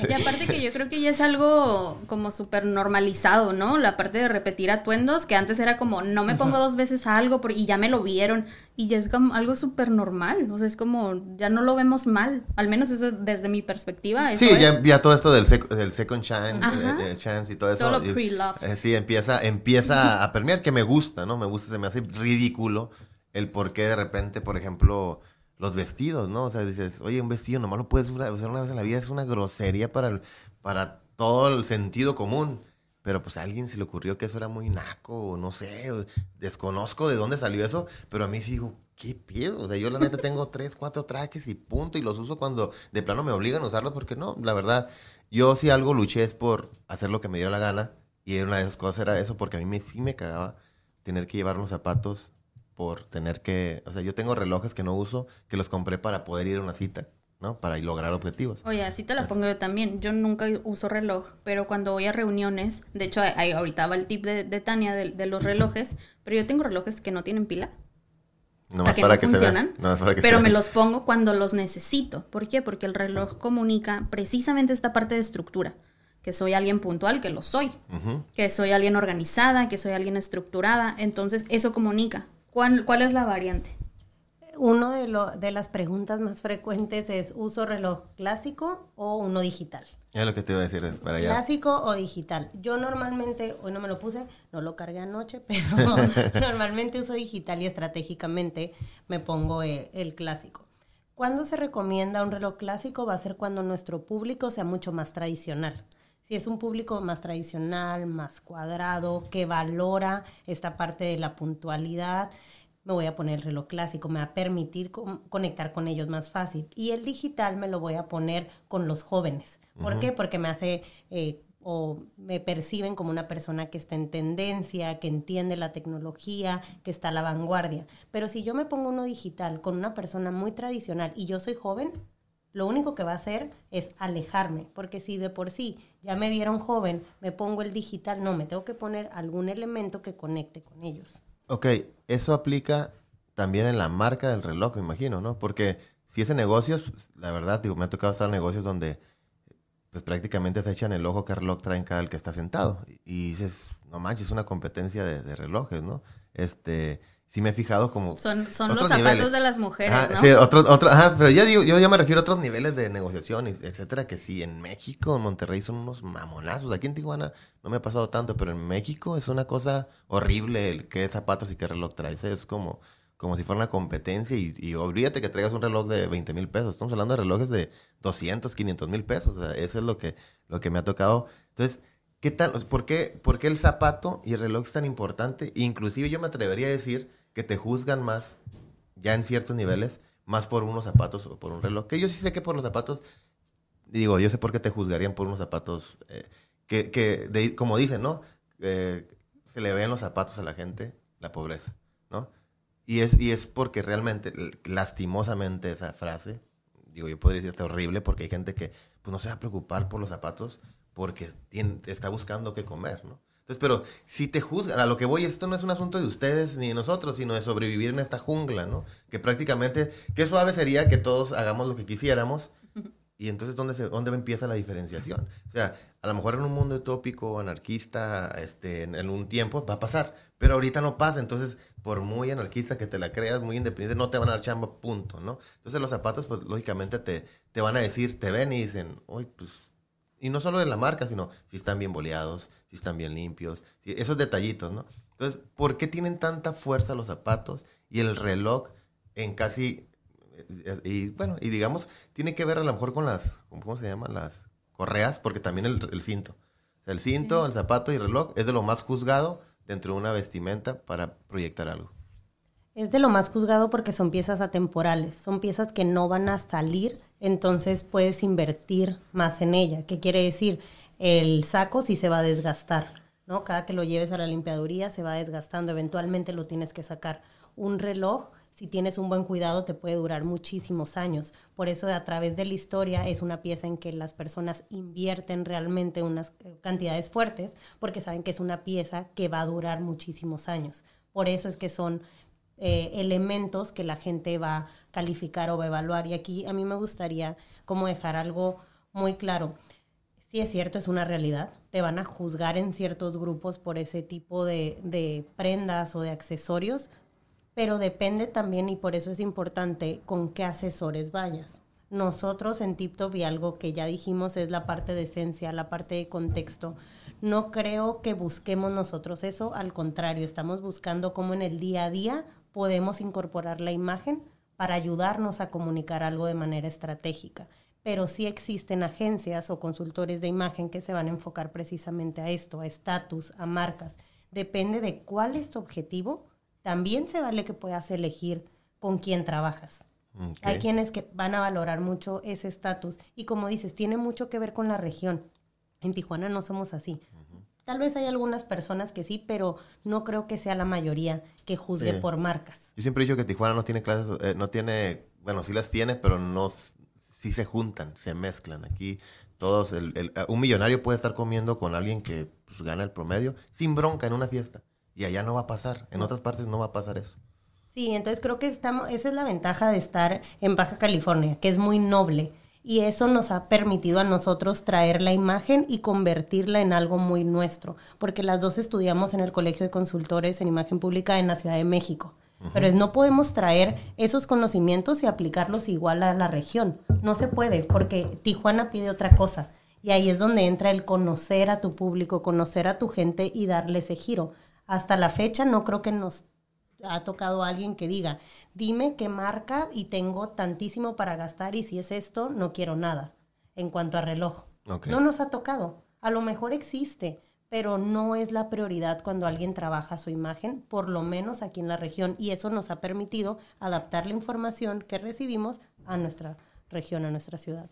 y aparte que yo creo que ya es algo como súper normalizado, ¿no? La parte de repetir atuendos, que antes era como, no me pongo dos veces algo y ya me lo vieron. Y ya es como algo súper normal. O sea, es como, ya no lo vemos mal. Al menos eso desde mi perspectiva. sí, ya, todo esto del, del second chance, eh, chance, y todo eso. Todo lo pre-love. Eh, sí, empieza, empieza a permear que me gusta, ¿no? Me gusta, se me hace ridículo el por qué de repente, por ejemplo, los vestidos, ¿no? O sea, dices, oye, un vestido nomás lo puedes usar una vez en la vida, es una grosería para, para todo el sentido común. Pero pues a alguien se le ocurrió que eso era muy naco, o no sé, desconozco de dónde salió eso, pero a mí sí digo, ¿qué pedo? O sea, yo la neta tengo tres, cuatro trajes y punto, y los uso cuando de plano me obligan a usarlos, porque no, la verdad, yo si algo luché es por hacer lo que me diera la gana, y una de esas cosas era eso, porque a mí me, sí me cagaba tener que llevar unos zapatos por tener que, o sea, yo tengo relojes que no uso, que los compré para poder ir a una cita, ¿no? Para lograr objetivos. Oye, así te la pongo yo también. Yo nunca uso reloj, pero cuando voy a reuniones, de hecho, ahí ahorita va el tip de, Tania de, los relojes, pero yo tengo relojes que no tienen pila. No para, para que funcionan, para que pero me los pongo cuando los necesito. ¿Por qué? Porque el reloj comunica precisamente esta parte de estructura que soy alguien puntual, que lo soy, que soy alguien organizada, que soy alguien estructurada, entonces eso comunica. ¿Cuál, cuál es la variante? Uno de, lo, de las preguntas más frecuentes es, ¿uso reloj clásico o uno digital? Es lo que te iba a decir, es para allá. ¿Clásico o digital? Yo normalmente, hoy no me lo puse, no lo cargué anoche, pero normalmente uso digital y estratégicamente me pongo el, el clásico. ¿Cuándo se recomienda un reloj clásico? Va a ser cuando nuestro público sea mucho más tradicional. Si es un público más tradicional, más cuadrado, que valora esta parte de la puntualidad, me voy a poner el reloj clásico, me va a permitir conectar con ellos más fácil. Y el digital me lo voy a poner con los jóvenes. ¿Por qué? Porque me hace eh, o me perciben como una persona que está en tendencia, que entiende la tecnología, que está a la vanguardia. Pero si yo me pongo uno digital con una persona muy tradicional y yo soy joven, lo único que va a hacer es alejarme, porque si de por sí ya me vieron joven, me pongo el digital, no, me tengo que poner algún elemento que conecte con ellos. Ok, eso aplica también en la marca del reloj, me imagino, ¿no? Porque si es en negocios, la verdad, digo, me ha tocado estar en negocios donde pues prácticamente se echan el ojo qué reloj traen cada el que está sentado. Y dices, no manches, es una competencia de, de relojes, ¿no? Este, sí me he fijado como... Son, son los zapatos de las mujeres, ¿no? Sí, otro, otro, ajá, pero ya digo, yo ya me refiero a otros niveles de negociación, etcétera, que sí, en México, en Monterrey son unos mamonazos. Aquí en Tijuana no me ha pasado tanto, pero en México es una cosa horrible el qué zapatos y qué reloj traes. Es como, como si fuera una competencia y, y olvídate que traigas un reloj de 20 mil pesos. Estamos hablando de relojes de 200, 500 mil pesos. O sea, eso es lo que, lo que me ha tocado. Entonces, ¿qué tal? ¿Por qué, ¿Por qué el zapato y el reloj es tan importante? Inclusive yo me atrevería a decir que te juzgan más, ya en ciertos niveles, más por unos zapatos o por un reloj. Que yo sí sé que por los zapatos, digo, yo sé por qué te juzgarían por unos zapatos, eh, que, que como dicen, ¿no? Eh, se le ven los zapatos a la gente la pobreza, ¿no? Y es, y es porque realmente, lastimosamente, esa frase, digo, yo podría decirte horrible, porque hay gente que pues, no se va a preocupar por los zapatos porque tiene, está buscando qué comer, ¿no? Entonces, pero si te juzgan, a lo que voy, esto no es un asunto de ustedes ni de nosotros, sino de sobrevivir en esta jungla, ¿no? Que prácticamente, qué suave sería que todos hagamos lo que quisiéramos. Y entonces, ¿dónde, ¿dónde empieza la diferenciación? O sea, a lo mejor en un mundo utópico, anarquista, este, en, un tiempo va a pasar, pero ahorita no pasa. Entonces, por muy anarquista que te la creas, muy independiente, no te van a dar chamba, punto, ¿no? Entonces, los zapatos, pues lógicamente te, te van a decir, te ven y dicen, uy, pues y no solo de la marca, sino si están bien boleados, si están bien limpios, esos detallitos, ¿no? Entonces, ¿por qué tienen tanta fuerza los zapatos y el reloj en casi, eh, y bueno, y digamos, tiene que ver a lo mejor con las, ¿cómo se llaman? Las correas, porque también el, cinto. el cinto, el zapato y el reloj es de lo más juzgado dentro de una vestimenta para proyectar algo. Es de lo más juzgado porque son piezas atemporales, son piezas que no van a salir, entonces puedes invertir más en ella. ¿Qué quiere decir? El saco sí se va a desgastar, ¿no? Cada que lo lleves a la limpiaduría se va desgastando, eventualmente lo tienes que sacar. Un reloj, si tienes un buen cuidado, te puede durar muchísimos años. Por eso a través de la historia es una pieza en que las personas invierten realmente unas cantidades fuertes porque saben que es una pieza que va a durar muchísimos años. Por eso es que son eh, elementos que la gente va a calificar o va a evaluar. Y aquí a mí me gustaría como dejar algo muy claro. Sí es cierto, es una realidad. Te van a juzgar en ciertos grupos por ese tipo de, prendas o de accesorios, pero depende también, y por eso es importante, con qué asesores vayas. Nosotros en TipTop y algo que ya dijimos es la parte de esencia, la parte de contexto. No creo que busquemos nosotros eso, al contrario, estamos buscando cómo en el día a día podemos incorporar la imagen para ayudarnos a comunicar algo de manera estratégica. Pero sí existen agencias o consultores de imagen que se van a enfocar precisamente a esto, a estatus, a marcas. Depende de cuál es tu objetivo, también se vale que puedas elegir con quién trabajas. Hay quienes que van a valorar mucho ese estatus y como dices, tiene mucho que ver con la región. En Tijuana no somos así. Tal vez hay algunas personas que sí, pero no creo que sea la mayoría que juzgue por marcas. Yo siempre he dicho que Tijuana no tiene clases, eh, no tiene, bueno, sí las tiene, pero no, sí se juntan, se mezclan. Aquí todos, el, un millonario puede estar comiendo con alguien que pues, gana el promedio sin bronca en una fiesta. Y allá no va a pasar, en otras partes no va a pasar eso. Sí, entonces creo que estamos, esa es la ventaja de estar en Baja California, que es muy noble. Y eso nos ha permitido a nosotros traer la imagen y convertirla en algo muy nuestro, porque las dos estudiamos en el Colegio de Consultores en Imagen Pública en la Ciudad de México. Pero es, no podemos traer esos conocimientos y aplicarlos igual a la región. No se puede, porque Tijuana pide otra cosa. Y ahí es donde entra el conocer a tu público, conocer a tu gente y darle ese giro. Hasta la fecha no creo que nos ha tocado a alguien que diga, dime qué marca y tengo tantísimo para gastar y si es esto, no quiero nada en cuanto a reloj. No nos ha tocado. A lo mejor existe, pero no es la prioridad cuando alguien trabaja su imagen, por lo menos aquí en la región, y eso nos ha permitido adaptar la información que recibimos a nuestra región, a nuestra ciudad.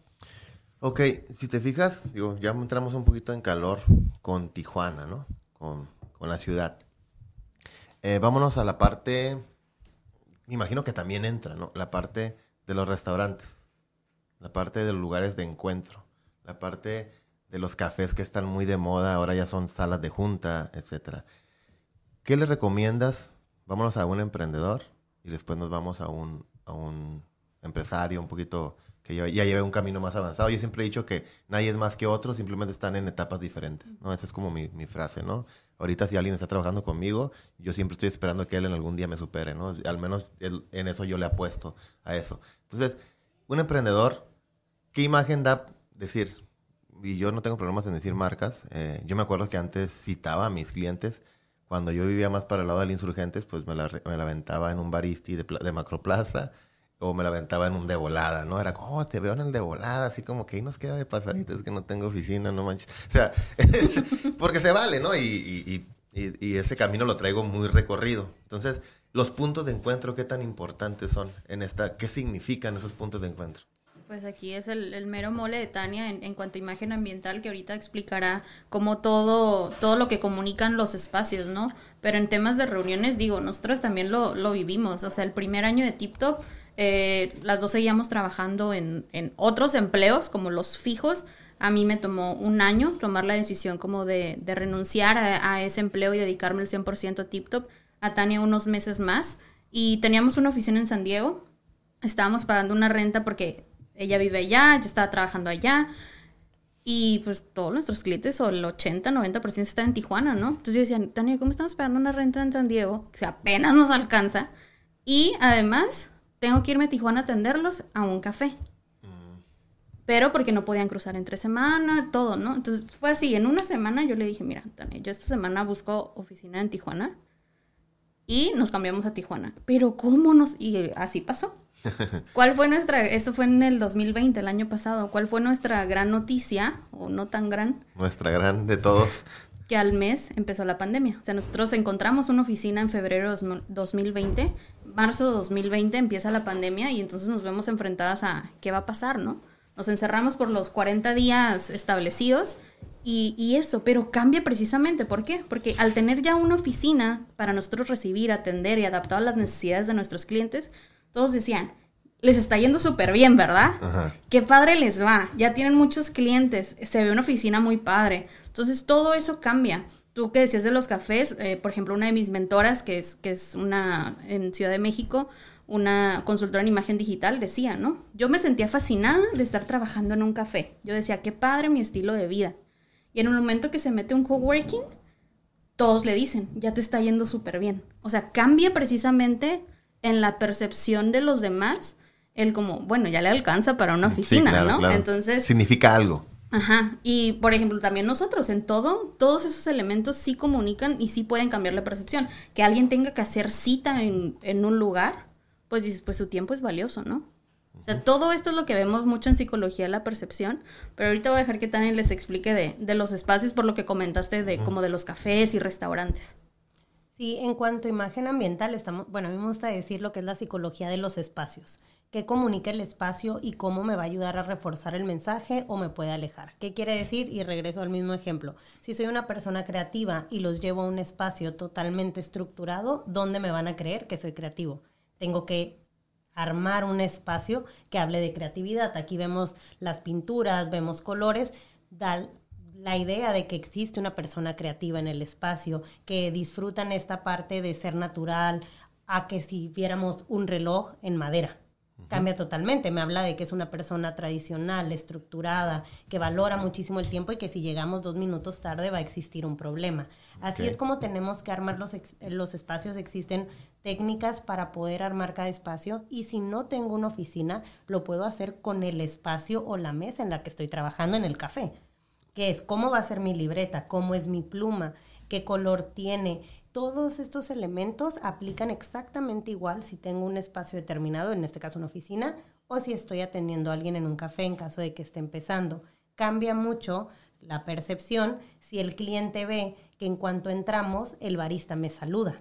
Ok, si te fijas, digo, ya entramos un poquito en calor con Tijuana, ¿no? Con, con la ciudad. Eh, vámonos a la parte, me imagino que también entra, ¿no? La parte de los restaurantes, la parte de los lugares de encuentro, la parte de los cafés que están muy de moda, ahora ya son salas de junta, etcétera. ¿Qué le recomiendas? Vámonos a un emprendedor y después nos vamos a un, a un empresario un poquito que ya, lleve un camino más avanzado. Yo siempre he dicho que nadie es más que otro, simplemente están en etapas diferentes, ¿no? Esa es como mi, mi frase, ¿no? Ahorita si alguien está trabajando conmigo, yo siempre estoy esperando que él en algún día me supere, ¿no? Al menos en eso yo le apuesto a eso. Entonces, un emprendedor, ¿qué imagen da decir? Y yo no tengo problemas en decir marcas. Eh, yo me acuerdo que antes citaba a mis clientes. Cuando yo vivía más para el lado del Insurgentes, pues me la, me la aventaba en un baristi de, de Macroplaza o me la aventaba en un de volada, ¿no? Era como, oh, te veo en el de volada, así como que ahí nos queda de pasadita, es que no tengo oficina, no manches. O sea, porque se vale, ¿no? Y, ese camino lo traigo muy recorrido. Entonces, los puntos de encuentro, ¿qué tan importantes son en esta? ¿Qué significan esos puntos de encuentro? Pues aquí es el, mero mole de Tania en, cuanto a imagen ambiental, que ahorita explicará cómo todo, todo lo que comunican los espacios, ¿no? Pero en temas de reuniones, digo, nosotros también lo, lo vivimos. O sea, el primer año de TipTop eh, las dos seguíamos trabajando en, otros empleos, como los fijos. A mí me tomó un año tomar la decisión como de, renunciar a, ese empleo y dedicarme el 100% a TipTop. A Tania unos meses más. Y teníamos una oficina en San Diego. Estábamos pagando una renta porque ella vive allá, yo estaba trabajando allá. Y pues todos nuestros clientes, o el 80, 90% están en Tijuana, ¿no? Entonces yo decía, Tania, ¿cómo estamos pagando una renta en San Diego? Que apenas nos alcanza. Y además, tengo que irme a Tijuana a atenderlos a un café. Mm. Pero porque no podían cruzar entre semana, todo, ¿no? Entonces fue así, en una semana yo le dije, mira, Tania, yo esta semana busco oficina en Tijuana y nos cambiamos a Tijuana. Pero ¿cómo nos...? Y así pasó. ¿Cuál fue nuestra, eso fue en el 2020, el año pasado, cuál fue nuestra gran noticia, o no tan gran? Nuestra gran de todos. Que al mes empezó la pandemia. O sea, nosotros encontramos una oficina en febrero de 2020 marzo de 2020 empieza la pandemia y entonces nos vemos enfrentadas a qué va a pasar, ¿no? Nos encerramos por los 40 días establecidos y, eso, pero cambia precisamente. ¿Por qué? Porque al tener ya una oficina para nosotros recibir, atender y adaptar a las necesidades de nuestros clientes, todos decían, les está yendo súper bien, ¿verdad? Qué padre les va, ya tienen muchos clientes, se ve una oficina muy padre. Entonces todo eso cambia. tú que decías de los cafés, eh, por ejemplo, una de mis mentoras, que es, que es una en Ciudad de México, una consultora en imagen digital, decía, ¿no? Yo me sentía fascinada de estar trabajando en un café. Yo decía, qué padre mi estilo de vida. Y en un momento que se mete un coworking, todos le dicen, ya te está yendo súper bien. O sea, cambia precisamente en la percepción de los demás el como, bueno, ya le alcanza para una oficina, ¿no? Entonces... Significa algo. Ajá, y por ejemplo, también nosotros en todo, todos esos elementos sí comunican y sí pueden cambiar la percepción. Que alguien tenga que hacer cita en, en un lugar, pues dices, pues su tiempo es valioso, ¿no? O sea, todo esto es lo que vemos mucho en psicología, la percepción, pero ahorita voy a dejar que Tania les explique de, de los espacios por lo que comentaste de como de los cafés y restaurantes. Sí, en cuanto a imagen ambiental, estamos, bueno, a mí me gusta decir lo que es la psicología de los espacios qué comunica el espacio y cómo me va a ayudar a reforzar el mensaje o me puede alejar. ¿Qué quiere decir? Y regreso al mismo ejemplo. Si soy una persona creativa y los llevo a un espacio totalmente estructurado, ¿dónde me van a creer que soy creativo? Tengo que armar un espacio que hable de creatividad. Aquí vemos las pinturas, vemos colores, da la idea de que existe una persona creativa en el espacio, que disfrutan esta parte de ser natural, a que si viéramos un reloj en madera cambia totalmente. Me habla de que es una persona tradicional, estructurada, que valora muchísimo el tiempo y que si llegamos dos minutos tarde va a existir un problema. Así es como tenemos que armar los, los espacios. Existen técnicas para poder armar cada espacio y si no tengo una oficina, lo puedo hacer con el espacio o la mesa en la que estoy trabajando en el café. Que es cómo va a ser mi libreta, cómo es mi pluma, qué color tiene, todos estos elementos aplican exactamente igual si tengo un espacio determinado, en este caso una oficina, o si estoy atendiendo a alguien en un café en caso de que esté empezando. Cambia mucho la percepción si el cliente ve que en cuanto entramos el barista me saluda.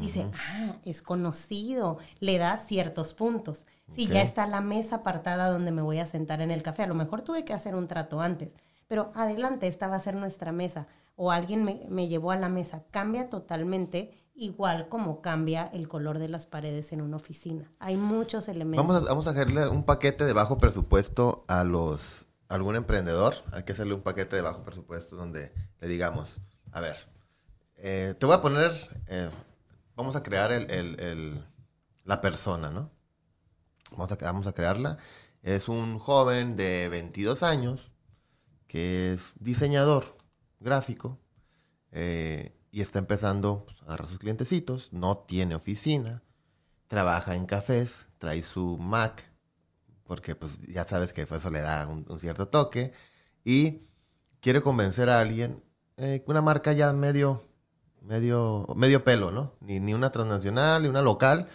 Dice, ah, es conocido, le da ciertos puntos. Si ya está la mesa apartada donde me voy a sentar en el café, a lo mejor tuve que hacer un trato antes, pero adelante, esta va a ser nuestra mesa o alguien me, llevó a la mesa, cambia totalmente igual como cambia el color de las paredes en una oficina. Hay muchos elementos. Vamos a, vamos a hacerle un paquete de bajo presupuesto a los algún emprendedor. Hay que hacerle un paquete de bajo presupuesto donde le digamos, a ver, eh, te voy a poner, eh, vamos a crear el, la persona, ¿no? Vamos a, vamos a crearla. Es un joven de 22 años que es diseñador gráfico eh, y está empezando pues, a agarrar sus clientecitos, no tiene oficina, trabaja en cafés, trae su Mac, porque pues ya sabes que eso le da un, cierto toque, y quiere convencer a alguien, eh, una marca ya medio, medio, medio pelo, ¿no? Ni, ni una transnacional, ni una local,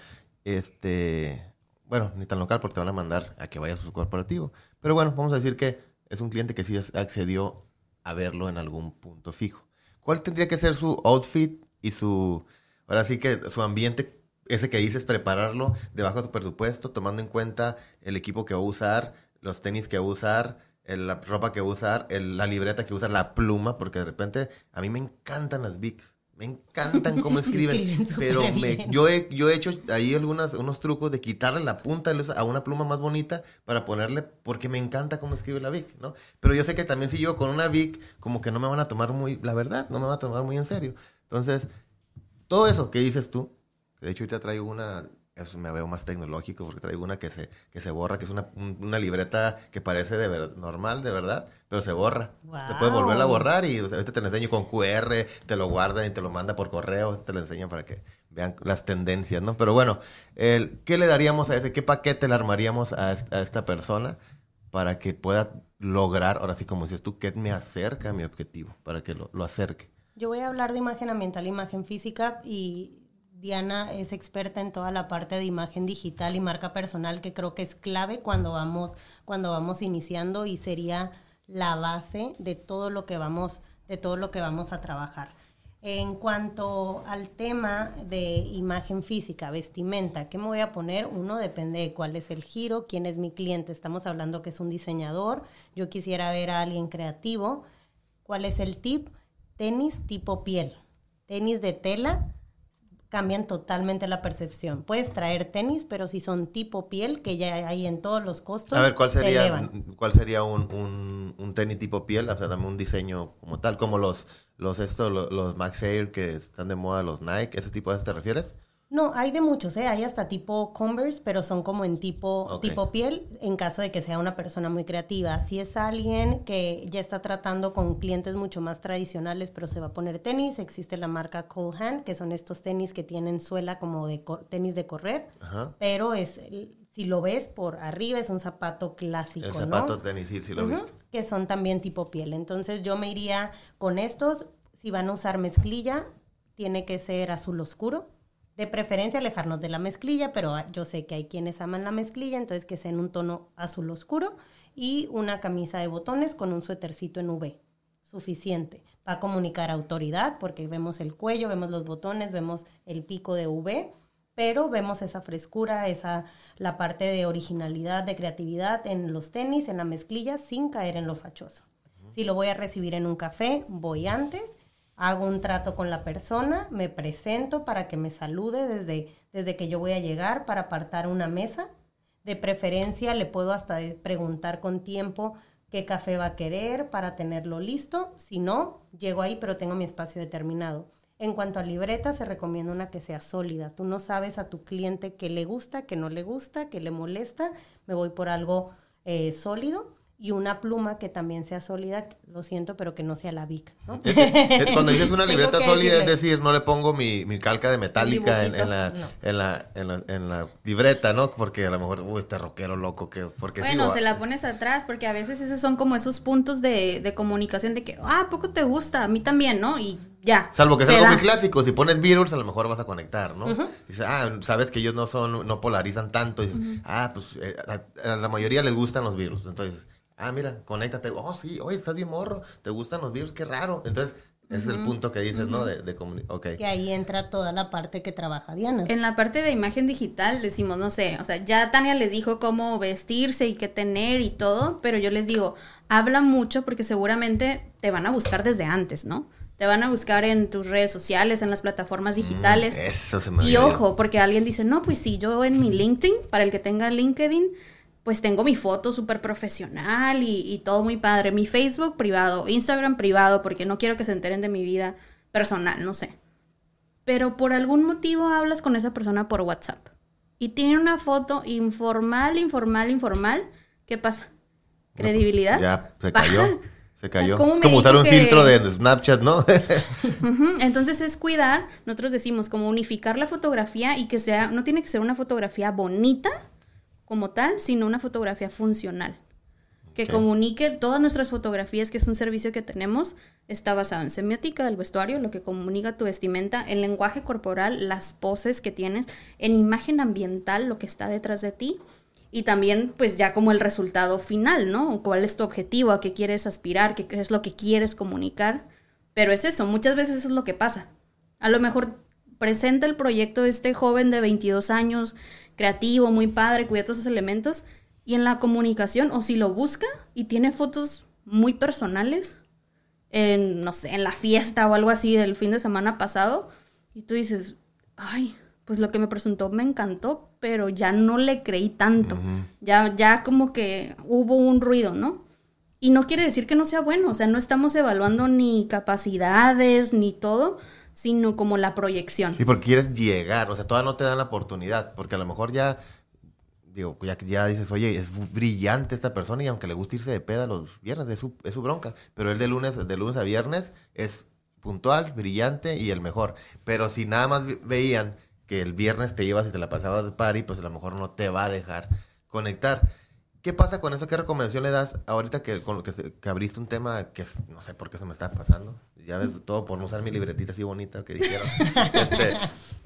este, bueno, ni tan local porque te van a mandar a que vayas a su corporativo. Pero bueno, vamos a decir que es un cliente que sí accedió a verlo en algún punto fijo. ¿Cuál tendría que ser su outfit y su, ahora sí que su ambiente, ese que dices, prepararlo debajo de tu presupuesto, tomando en cuenta el equipo que va a usar, los tenis que va a usar, la ropa que va a usar, la libreta que usa, la pluma, porque de repente a mí me encantan las Bics. Me encantan cómo escriben, pero yo, he, yo he hecho ahí algunos unos trucos de quitarle la punta a una pluma más bonita para ponerle, porque me encanta cómo escribe la Vic, ¿no? Pero yo sé que también si yo con una Vic, como que no me van a tomar muy, la verdad, no me van a tomar muy en serio. Entonces, todo eso que dices tú, que de hecho ahorita traigo una eso me veo más tecnológico porque traigo una que se, que se borra, que es una, una libreta que parece de normal, de verdad, pero se borra. Se puede volver a borrar y ahorita te lo enseño con QR, te lo guarda y te lo manda por correo, te lo enseño para que vean las tendencias, ¿no? Pero bueno, el, ¿qué le daríamos a ese? ¿Qué paquete le armaríamos a, esta persona para que pueda lograr, ahora sí como dices tú, que me acerca a mi objetivo, para que lo, lo acerque? Yo voy a hablar de imagen ambiental, imagen física y Diana es experta en toda la parte de imagen digital y marca personal que creo que es clave cuando vamos, cuando vamos iniciando y sería la base de todo lo que vamos, de todo lo que vamos a trabajar. En cuanto al tema de imagen física, vestimenta, ¿qué me voy a poner? Uno depende de cuál es el giro, quién es mi cliente. Estamos hablando que es un diseñador, yo quisiera ver a alguien creativo. ¿Cuál es el tip? Tenis tipo piel, tenis de tela cambian totalmente la percepción. Puedes traer tenis, pero si son tipo piel, que ya hay en todos los costos, A ver, ¿cuál se sería. ¿cuál sería un, un, un tenis tipo piel? O sea, dame un diseño como tal, como los, los, esto, los, los Max Air que están de moda, los Nike, ¿ese tipo de te refieres? No, hay de muchos, ¿eh? Hay hasta tipo Converse, pero son como en tipo, tipo piel, en caso de que sea una persona muy creativa. Si es alguien que ya está tratando con clientes mucho más tradicionales, pero se va a poner tenis, existe la marca Cole Hand, que son estos tenis que tienen suela como de tenis de correr, Ajá. pero es, el- si lo ves por arriba, es un zapato clásico, El ¿no? zapato tenis, sí, sí lo he Ujú, visto. que son también tipo piel. Entonces yo me iría con estos. Si van a usar mezclilla, tiene que ser azul oscuro. De preferencia alejarnos de la mezclilla, pero ah, yo sé que hay quienes aman la mezclilla, entonces que sea en un tono azul oscuro y una camisa de botones con un suétercito en V. Suficiente. Va a comunicar autoridad porque vemos el cuello, vemos los botones, vemos el pico de V, pero vemos esa frescura, esa la parte de originalidad, de creatividad en los tenis, en la mezclilla, sin caer en lo fachoso. Si lo voy a recibir en un café, voy antes, hago un trato con la persona, me presento para que me salude desde, desde que yo voy a llegar para apartar una mesa. De preferencia le puedo hasta preguntar con tiempo qué café va a querer para tenerlo listo. Si no, llego ahí, pero tengo mi espacio determinado. En cuanto a libreta, se recomienda una que sea sólida. Tú no sabes a tu cliente qué le gusta, qué no le gusta, qué le molesta. Me voy por algo eh, sólido y una pluma que también sea sólida, lo siento, pero que no sea la Vic, ¿no? Cuando dices una libreta sólida, es decir, no le pongo mi, mi calca de metálica en, en la, No. en, la, en, la, en la libreta, ¿no? Porque a lo mejor, uy, este rockero loco, que porque Bueno, se la pones atrás porque a veces esos son como esos puntos de, de comunicación de que, ah, ¿a poco te gusta? A mí también, ¿no? Y ya. Salvo que se sea algo da. muy clásico, si pones Beatles a lo mejor vas a conectar, ¿no? Dices, ah, sabes que ellos no son, no polarizan tanto, y dices, ah, pues eh, a, a la mayoría les gustan los Beatles, entonces, ah, mira, conéctate, oh, sí, oye, estás bien morro, te gustan los Beatles, qué raro, entonces, ese es el punto que dices, ¿no? De, de comuni- ok. Que ahí entra toda la parte que trabaja Diana. En la parte de imagen digital decimos, no sé, o sea, ya Tania les dijo cómo vestirse y qué tener y todo, pero yo les digo, habla mucho porque seguramente te van a buscar desde antes, ¿no? Te van a buscar en tus redes sociales, en las plataformas digitales. Mm, Eso se me Y había ojo, porque alguien dice, no, pues sí, yo en mi LinkedIn, para el que tenga LinkedIn, pues tengo mi foto súper profesional y, y todo muy padre. Mi Facebook privado, Instagram privado, porque no quiero que se enteren de mi vida personal, no sé. Pero por algún motivo hablas con esa persona por WhatsApp. Y tiene una foto informal, informal, informal. ¿Qué pasa? ¿Credibilidad? Ya, se Baja. Se cayó. ¿Cómo Es como usar un que- filtro de Snapchat, ¿no? Entonces es cuidar, nosotros decimos como unificar la fotografía y que sea, no tiene que ser una fotografía bonita como tal, sino una fotografía funcional. Que comunique todas nuestras fotografías, que es un servicio que tenemos, está basado en semiótica del vestuario, lo que comunica tu vestimenta, en lenguaje corporal, las poses que tienes, en imagen ambiental, lo que está detrás de ti, y también pues ya como el resultado final, ¿no? ¿Cuál es tu objetivo? ¿A qué quieres aspirar? ¿Qué es lo que quieres comunicar? Pero es eso, muchas veces es lo que pasa. A lo mejor presenta el proyecto este joven de 22 años, creativo, muy padre, cuida todos esos elementos, y en la comunicación, o si lo busca y tiene fotos muy personales, en, no sé, en la fiesta o algo así del fin de semana pasado, y tú dices, ay, pues lo que me presentó me encantó, pero ya no le creí tanto. Ya, ya como que hubo un ruido, ¿no? Y no quiere decir que no sea bueno, o sea, no estamos evaluando ni capacidades ni todo, sino como la proyección. Sí, porque quieres llegar, o sea, todavía no te dan la oportunidad, porque a lo mejor ya, digo, ya, ya dices, oye, es brillante esta persona y aunque le gusta irse de peda los viernes, es su, es su bronca, pero él de lunes, de lunes a viernes es puntual, brillante y el mejor. Pero si nada más ve- veían que el viernes te ibas y te la pasabas de party, pues a lo mejor no te va a dejar conectar. ¿Qué pasa con eso? ¿Qué recomendación le das ahorita que, con que, que abriste un tema que no sé por qué se me está pasando? Ya ves, todo por no usar mi libretita así bonita que dijeron. Este,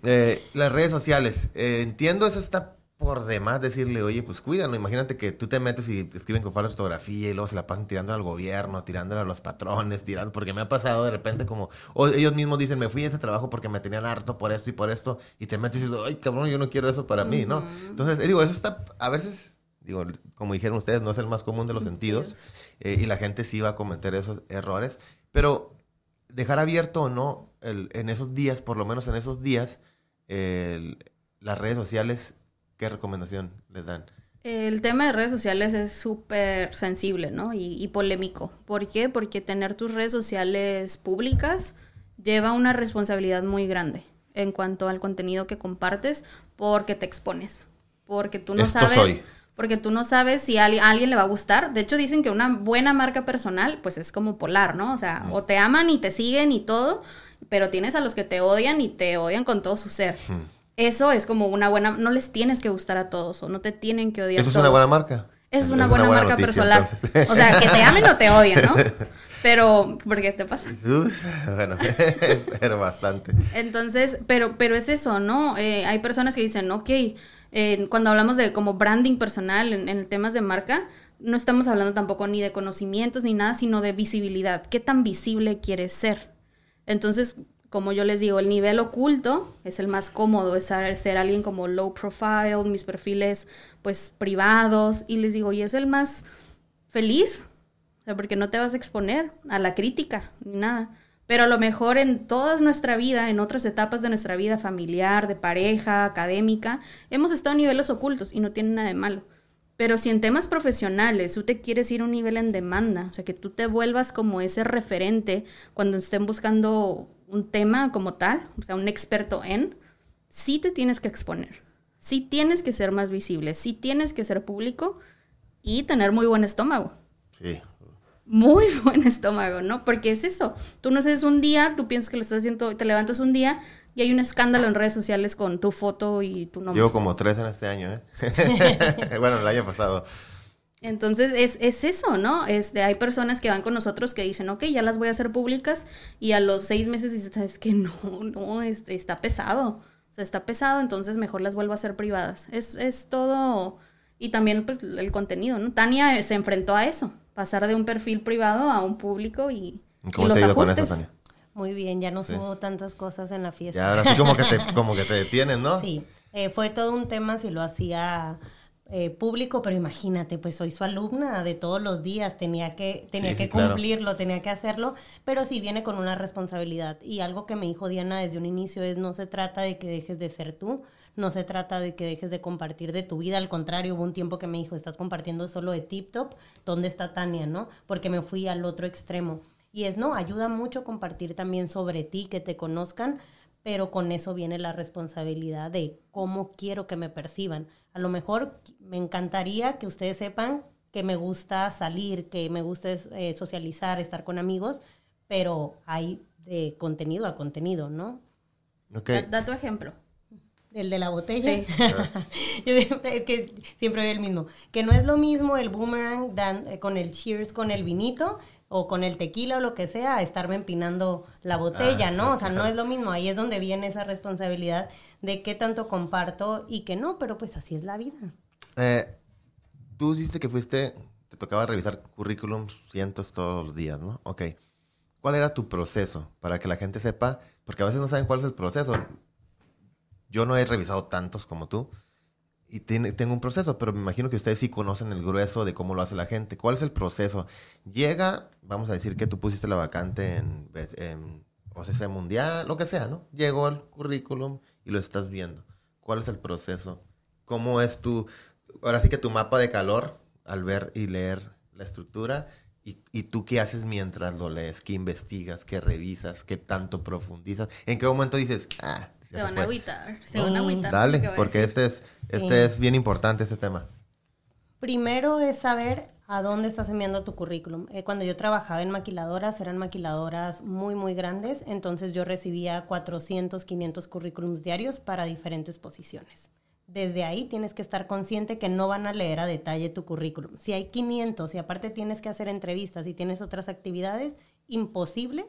eh, las redes sociales. Eh, entiendo, eso está por demás decirle, oye, pues cuídalo. Imagínate que tú te metes y te escriben con falta de fotografía y luego se la pasan tirando al gobierno, tirándole a los patrones, tirando, porque me ha pasado de repente como, o ellos mismos dicen, me fui a ese trabajo porque me tenían harto por esto y por esto, y te metes y dices, ay, cabrón, yo no quiero eso para mí, ¿no? Entonces, eh, digo, eso está, a veces, digo, como dijeron ustedes, no es el más común de los sentidos, eh, y la gente sí va a cometer esos errores, pero dejar abierto o no el- en esos días, por lo menos en esos días, las redes sociales, ¿qué recomendación les dan? El tema de redes sociales es súper sensible, ¿no? Y, y, polémico. ¿Por qué? Porque tener tus redes sociales públicas lleva una responsabilidad muy grande en cuanto al contenido que compartes porque te expones. Porque tú no sabes porque tú no sabes si a alguien le va a gustar. De hecho, dicen que una buena marca personal, pues es como polar, ¿no? O sea, o te aman y te siguen y todo, pero tienes a los que te odian y te odian con todo su ser. Eso es como una buena, no les tienes que gustar a todos o no te tienen que odiar. Eso es una buena marca. Es, una, buena marca personal. O sea, que te amen o te odian, ¿no? Pero, ¿por qué te pasa? bueno, pero bastante. Entonces, pero, pero es eso, ¿no? Eh, hay personas que dicen, ok, cuando hablamos de como branding personal en, en temas de marca, no estamos hablando tampoco ni de conocimientos ni nada, sino de visibilidad. ¿Qué tan visible quieres ser? Entonces, como yo les digo, el nivel oculto es el más cómodo, es ser, alguien como low profile, mis perfiles pues privados, y les digo, y es el más feliz, porque no te vas a exponer a la crítica ni nada. Pero a lo mejor en toda nuestra vida, en otras etapas de nuestra vida familiar, de pareja, académica, hemos estado a niveles ocultos y no tiene nada de malo. Pero si en temas profesionales tú te quieres ir a un nivel en demanda, o sea, que tú te vuelvas como ese referente cuando estén buscando un tema como tal, o sea, un experto en, sí te tienes que exponer, sí tienes que ser más visible, sí tienes que ser público y tener muy buen estómago. Sí, muy buen estómago, ¿no? Porque es eso. Tú no sabes un día, tú piensas que lo estás haciendo, te levantas un día y hay un escándalo en redes sociales con tu foto y tu nombre. Llevo como tres en este año, ¿eh? bueno, el año pasado. Entonces es, es eso, ¿no? Este, hay personas que van con nosotros que dicen, ok, ya las voy a hacer públicas y a los seis meses dicen, sabes que no, no, este, está pesado. O sea, está pesado, entonces mejor las vuelvo a hacer privadas. Es, es todo... Y también pues el contenido, ¿no? Tania se enfrentó a eso pasar de un perfil privado a un público y, ¿Cómo los ajustes. Con Muy bien, ya no subo tantas cosas en la fiesta. Ya ahora sí como que te, como que te detienen, ¿no? Sí, eh, fue todo un tema si lo hacía eh, público, pero imagínate, pues soy su alumna de todos los días, tenía que, tenía que cumplirlo, tenía que hacerlo, pero sí viene con una responsabilidad. Y algo que me dijo Diana desde un inicio es, no se trata de que dejes de ser tú, no se trata de que dejes de compartir de tu vida, al contrario, hubo un tiempo que me dijo, estás compartiendo solo de Tip Top, ¿dónde está Tania, no? Porque me fui al otro extremo. Y es, no, ayuda mucho compartir también sobre ti, que te conozcan, pero con eso viene la responsabilidad de cómo quiero que me perciban. A lo mejor me encantaría que ustedes sepan que me gusta salir, que me gusta eh, socializar, estar con amigos, pero hay de contenido a contenido, ¿no? Okay. Da, da, tu ejemplo. El de la botella. es que siempre veo el mismo. Que no es lo mismo el boomerang dan, eh, con el cheers, con el vinito o con el tequila o lo que sea, estarme empinando la botella, ah, ¿no? O sea, no es lo mismo. Ahí es donde viene esa responsabilidad de qué tanto comparto y que no, pero pues así es la vida. Eh, tú dijiste que fuiste, te tocaba revisar currículums cientos todos los días, ¿no? Ok. ¿Cuál era tu proceso para que la gente sepa? Porque a veces no saben cuál es el proceso yo no he revisado tantos como tú y tengo un proceso, pero me imagino que ustedes sí conocen el grueso de cómo lo hace la gente. ¿Cuál es el proceso? Llega, vamos a decir que tú pusiste la vacante en, en OCC Mundial, lo que sea, ¿no? Llegó el currículum y lo estás viendo. ¿Cuál es el proceso? ¿Cómo es tu, ahora sí que tu mapa de calor al ver y leer la estructura? ¿Y, y tú qué haces mientras lo lees? ¿Qué investigas? ¿Qué revisas? ¿Qué tanto profundizas? ¿En qué momento dices, ah, se van a agüitar, se van a agüitar. Dale, porque este es, este es bien importante, este tema. Primero es saber a dónde estás enviando tu currículum. Eh, cuando yo trabajaba en maquiladoras, eran maquiladoras muy, muy grandes, entonces yo recibía 400, 500 currículums diarios para diferentes posiciones. Desde ahí tienes que estar consciente que no van a leer a detalle tu currículum. Si hay 500 y aparte tienes que hacer entrevistas y tienes otras actividades, imposible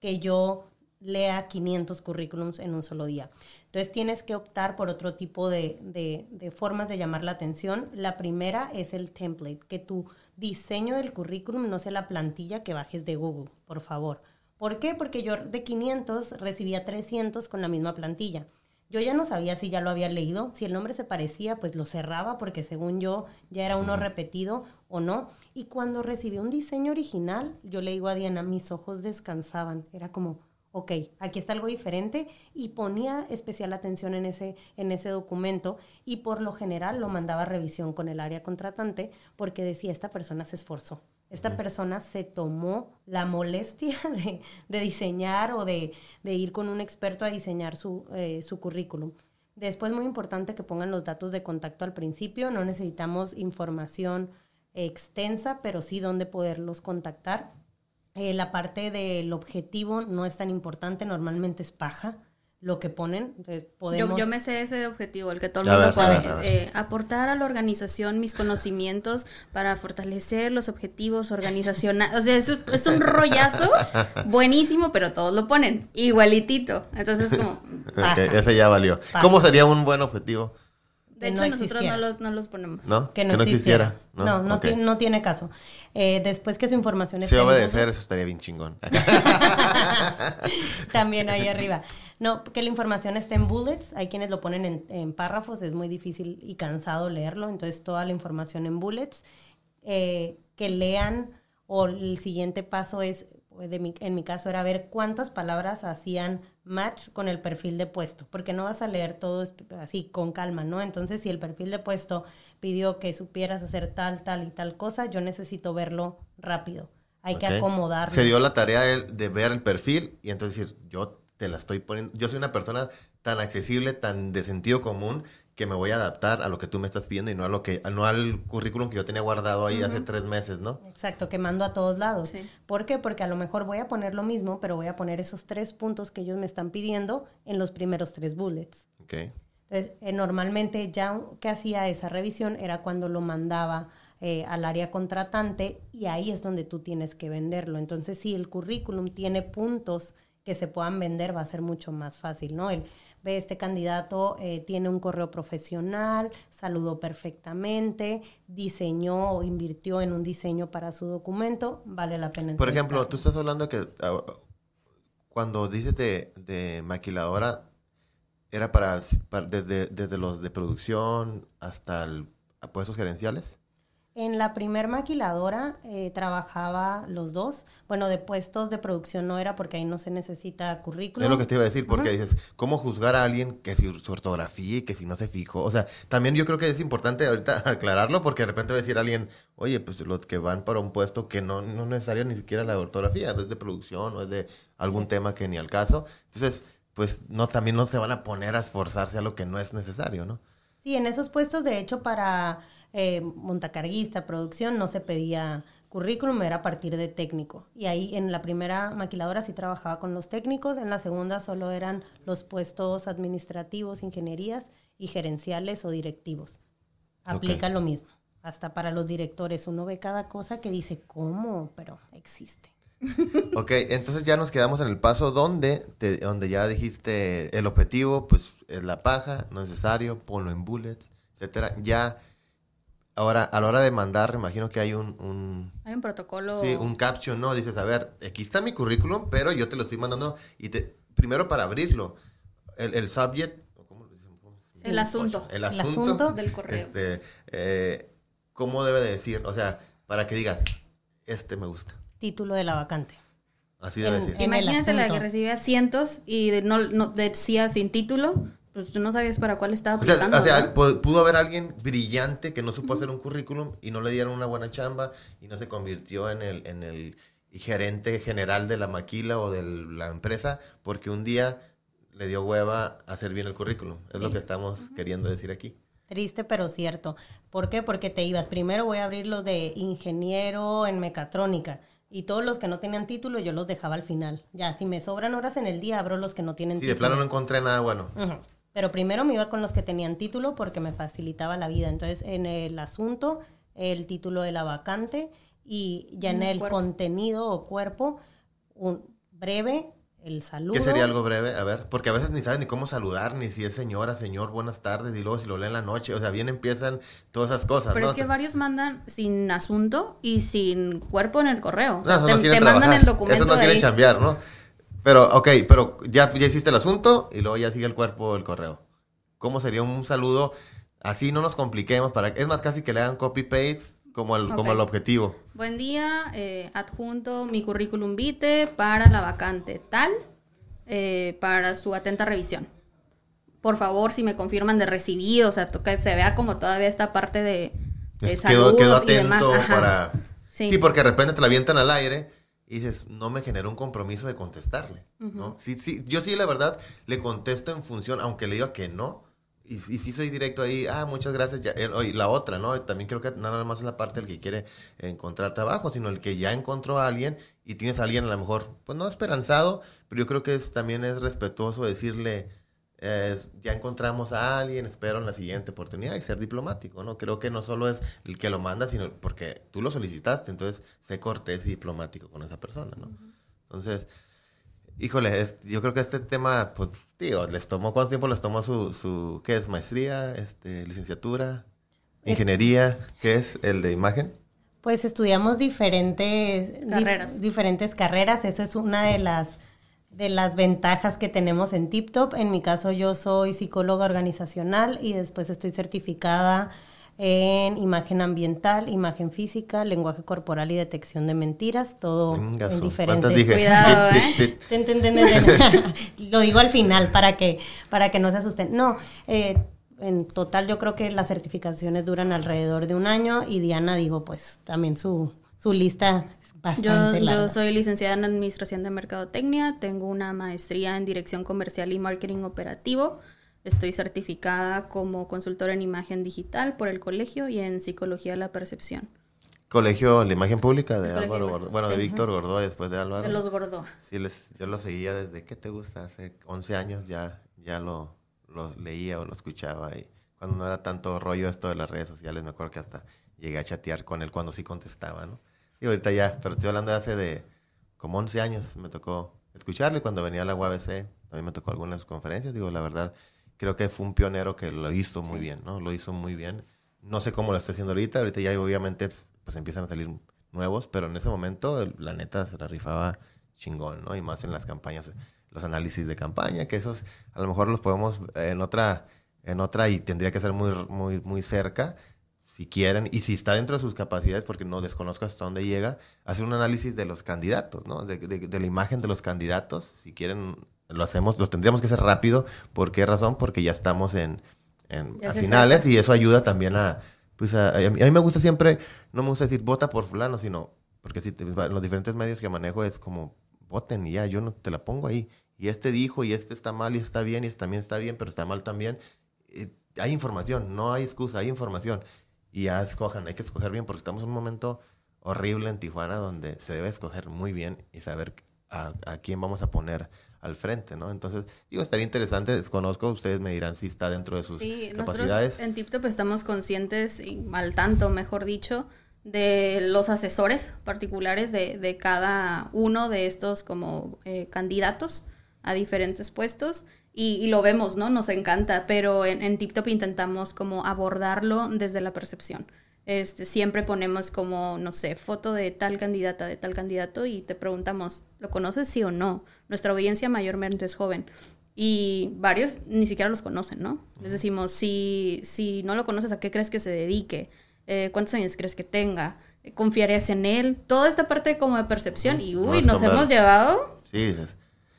que yo lea 500 currículums en un solo día. Entonces tienes que optar por otro tipo de, formas de llamar la atención. La primera es el template, que tu diseño del currículum no sea la plantilla que bajes de Google, por favor. ¿Por qué? Porque yo de 500 recibía 300 con la misma plantilla. Yo ya no sabía si ya lo había leído, si el nombre se parecía, pues lo cerraba porque según yo ya era uno repetido o no. Y cuando recibí un diseño original, yo le digo a Diana, mis ojos descansaban. Era como, ok, aquí está algo diferente y ponía especial atención en ese, en ese documento y por lo general lo mandaba a revisión con el área contratante porque decía, esta persona se esforzó, esta persona se tomó la molestia de, diseñar o de, ir con un experto a diseñar su, eh, su currículum. Después, muy importante que pongan los datos de contacto al principio, no necesitamos información extensa, pero sí dónde poderlos contactar eh, la parte del objetivo no es tan importante, normalmente es paja lo que ponen. yo, me sé ese objetivo, el que todo el mundo puede. Eh, aportar a la organización mis conocimientos para fortalecer los objetivos organizacionales. O sea, es, es un rollazo buenísimo, pero todos lo ponen igualitito. Entonces, como... ese ya valió. ¿Cómo sería un buen objetivo? De hecho, nosotros no los, no los, ponemos. ¿No? Que no, existiera. No, no, tiene, no, tiene caso. Eh, después que su información esté... Si obedecer, eso estaría bien chingón. También ahí arriba. No, que la información esté en bullets. Hay quienes lo ponen en, en, párrafos. Es muy difícil y cansado leerlo. Entonces, toda la información en bullets. Eh, que lean o el siguiente paso es pues, en mi caso era ver cuántas palabras hacían match con el perfil de puesto, porque no vas a leer todo así con calma, ¿no? Entonces, si el perfil de puesto pidió que supieras hacer tal, tal y tal cosa, yo necesito verlo rápido. Hay que acomodarlo. Se dio la tarea de ver el perfil y entonces decir, yo te la estoy poniendo, yo soy una persona tan accesible, tan de sentido común, que me voy a adaptar a lo que tú me estás pidiendo y no a lo que no al currículum que yo tenía guardado ahí hace tres meses, ¿no? Exacto, que mando a todos lados. ¿Por qué? Porque a lo mejor voy a poner lo mismo, pero voy a poner esos tres puntos que ellos me están pidiendo en los primeros tres bullets. Ok. Entonces, eh, normalmente ya que hacía esa revisión era cuando lo mandaba eh, al área contratante y ahí es donde tú tienes que venderlo. Entonces, si el currículum tiene puntos que se puedan vender, va a ser mucho más fácil, ¿no? El, ve, este candidato eh, tiene un correo profesional, saludó perfectamente, diseñó o invirtió en un diseño para su documento, vale la pena. Por ejemplo, tú estás hablando que ah, cuando dices de, maquiladora, era para, desde, desde, los de producción hasta el, puestos gerenciales. En la primer maquiladora eh, trabajaba los dos. Bueno, de puestos de producción no era porque ahí no se necesita currículum. Es lo que te iba a decir, porque dices, ¿cómo juzgar a alguien que si su ortografía y que si no se fijó? O sea, también yo creo que es importante ahorita aclararlo porque de repente va a decir alguien, oye, pues los que van para un puesto que no, no necesario ni siquiera la ortografía, es de producción o es de algún tema que ni al caso. Entonces, pues no, también no se van a poner a esforzarse a lo que no es necesario, ¿no? Sí, en esos puestos, de hecho, para eh, montacarguista, producción, no se pedía currículum, era a partir de técnico. Y ahí en la primera maquiladora sí trabajaba con los técnicos, en la segunda solo eran los puestos administrativos, ingenierías y gerenciales o directivos. Aplica lo mismo. Hasta para los directores uno ve cada cosa que dice, ¿cómo? Pero existe. ok, entonces ya nos quedamos en el paso donde, donde ya dijiste el objetivo, pues es la paja, no es necesario, ponlo en bullets, etcétera. Ya Ahora, a la hora de mandar, imagino que hay un, Hay un protocolo. Sí, un caption, ¿no? Dices, a ver, aquí está mi currículum, pero yo te lo estoy mandando y te... Primero para abrirlo, el, el subject... ¿cómo El asunto. El asunto, del correo. Este, eh, ¿Cómo debe de decir? O sea, para que digas, este me gusta. Título de la vacante. Así debe decir. Imagínate la que recibe cientos y no, no decía sin título pues tú no sabías para cuál estaba aplicando. O sea, pudo haber alguien brillante que no supo hacer un currículum y no le dieron una buena chamba y no se convirtió en el, en el gerente general de la maquila o de la empresa porque un día le dio hueva hacer bien el currículum. Es lo que estamos queriendo decir aquí. Triste, pero cierto. ¿Por qué? Porque te ibas. Primero voy a abrir los de ingeniero en mecatrónica. Y todos los que no tenían título yo los dejaba al final. Ya, si me sobran horas en el día, abro los que no tienen título. Sí, de plano no encontré nada bueno. Pero primero me iba con los que tenían título porque me facilitaba la vida. Entonces, en el asunto, el título de la vacante y ya en el contenido o cuerpo, un breve, el saludo. ¿Qué sería algo breve? A ver, porque a veces ni saben ni cómo saludar, ni si es señora, señor, buenas tardes, y luego si lo leen en la noche, o sea, bien empiezan todas esas cosas. Pero es que varios mandan sin asunto y sin cuerpo en el correo. O sea, te, mandan el documento. Eso no quieren cambiar, ¿no? Pero, ok, pero ya, ya hiciste el asunto y luego ya sigue el cuerpo del correo. ¿Cómo sería un saludo? Así no nos compliquemos. para Es más, casi que le hagan copy-paste como el, como el objetivo. Buen día, eh, adjunto mi currículum vitae para la vacante tal. eh, para su atenta revisión. Por favor, si me confirman de recibido, o sea, que se vea como todavía esta parte de, de quedó, quedó saludos y demás. atento para... Sí. Sí. porque de repente te la avientan al aire y dices, no me genera un compromiso de contestarle, ¿no? Sí, sí, yo sí, la verdad, le contesto en función, aunque le diga que no, y, y sí soy directo ahí, ah, muchas gracias, ya, la otra, ¿no? También creo que no nada más es la parte del que quiere encontrar trabajo, sino el que ya encontró a alguien y tienes a alguien a lo mejor, pues no esperanzado, pero yo creo que es, también es respetuoso decirle, eh, ya encontramos a alguien, espero en la siguiente oportunidad y ser diplomático, ¿no? Creo que no solo es el que lo manda, sino porque tú lo solicitaste, entonces sé cortés y diplomático con esa persona, ¿no? Entonces, híjole, es- yo creo que este tema, pues, digo, les tomó, ¿cuánto tiempo les tomó su, su qué es, maestría, este, licenciatura, ingeniería, qué es el de imagen? Pues estudiamos diferentes dif- Carreras. diferentes carreras. Esa es una de las de las ventajas que tenemos en TipTop. En mi caso, yo soy psicóloga organizacional y después estoy certificada en imagen ambiental, imagen física, lenguaje corporal y detección de mentiras, todo Venga, en diferentes. Cuidado, ¿eh? ten, ten, ten. Lo digo al final para que, para que no se asusten. No, eh, en total yo creo que las certificaciones duran alrededor de un año y Diana digo pues también su, su lista es Yo, bastante larga. yo soy licenciada en Administración de Mercadotecnia, tengo una maestría en Dirección Comercial y Marketing Operativo, estoy certificada como consultora en imagen digital por el colegio y en Psicología de la Percepción. Colegio La Imagen Pública de El Álvaro de Imagen, bueno, de sí. Víctor Gordoa después de Álvaro. De los Gordo. Sí, les, yo lo seguía desde, ¿qué te gusta? Hace 11 años ya, ya lo, lo leía o lo escuchaba. Y cuando no era tanto rollo esto de las redes sociales, me acuerdo que hasta llegué a chatear con él cuando sí contestaba, ¿no? Y ahorita ya, pero estoy hablando de hace de como 11 años, me tocó escucharle cuando venía a la UABC, también me tocó algunas conferencias, digo, la verdad, creo que fue un pionero que lo hizo muy bien, ¿no? Lo hizo muy bien. No sé cómo lo está haciendo ahorita, ahorita ya obviamente pues empiezan a salir nuevos, pero en ese momento la neta se la rifaba chingón, ¿no? Y más en las campañas, los análisis de campaña, que esos a lo mejor los podemos en otra, en otra y tendría que ser muy, muy, muy cerca, si quieren, y si está dentro de sus capacidades, porque no desconozco hasta dónde llega, hacer un análisis de los candidatos, ¿no? De, de- de la imagen de los candidatos, si quieren, lo hacemos, lo tendríamos que hacer rápido, ¿por qué razón? Porque ya estamos en, en Ya a finales acerca. y eso ayuda también a, pues a, a mí a mí me gusta siempre, no me gusta decir vota por fulano, sino, porque si te- los diferentes medios que manejo es como, voten y ya, yo no te la pongo ahí. Y este dijo, y este está mal, y está bien, y este también está bien, pero está mal también. Eh, hay información, no hay excusa, hay información. Y ya escojan, hay que escoger bien, porque estamos en un momento horrible en Tijuana donde se debe escoger muy bien y saber a, a quién vamos a poner al frente, ¿no? Entonces, digo, estaría interesante, desconozco, ustedes me dirán si está dentro de sus Sí, capacidades. nosotros en TipTop estamos conscientes, y al tanto, mejor dicho, de los asesores particulares de, de cada uno de estos como eh, candidatos a diferentes puestos y, y lo vemos, ¿no? Nos encanta, pero en, en TipTop intentamos como abordarlo desde la percepción. Este, siempre ponemos como, no sé, foto de tal candidata, de tal candidato y te preguntamos, ¿lo conoces sí o no? Nuestra audiencia mayormente es joven y varios ni siquiera los conocen, ¿no? Les decimos, si, si no lo conoces, ¿a qué crees que se dedique? Eh, ¿Cuántos años crees que tenga? ¿Confiarías en él? Toda esta parte como de percepción y uy, Nos hemos llevado Sí,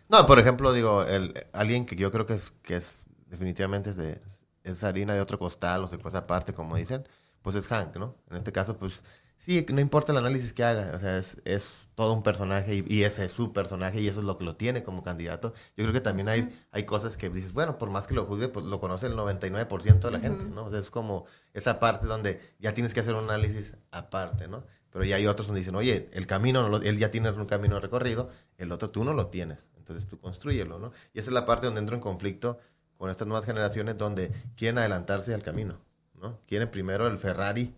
no, por ejemplo, digo, el, alguien que yo creo que es, que es definitivamente es, de, es harina de otro costal o se cosa aparte, como dicen, pues es Hank, ¿no? En este caso, pues sí, no importa el análisis que haga, o sea, es, es todo un personaje y, y ese es su personaje y eso es lo que lo tiene como candidato. Yo creo que también hay, hay cosas que dices, bueno, por más que lo juzgue, pues lo conoce el 99% de la gente, ¿no? O sea, es como esa parte donde ya tienes que hacer un análisis aparte, ¿no? Pero ya hay otros donde dicen, oye, el camino, él ya tiene un camino recorrido, el otro tú no lo tienes, entonces tú construyelo, ¿no? Y esa es la parte donde entro en conflicto con estas nuevas generaciones donde quieren adelantarse al camino, ¿no? Quieren primero el Ferrari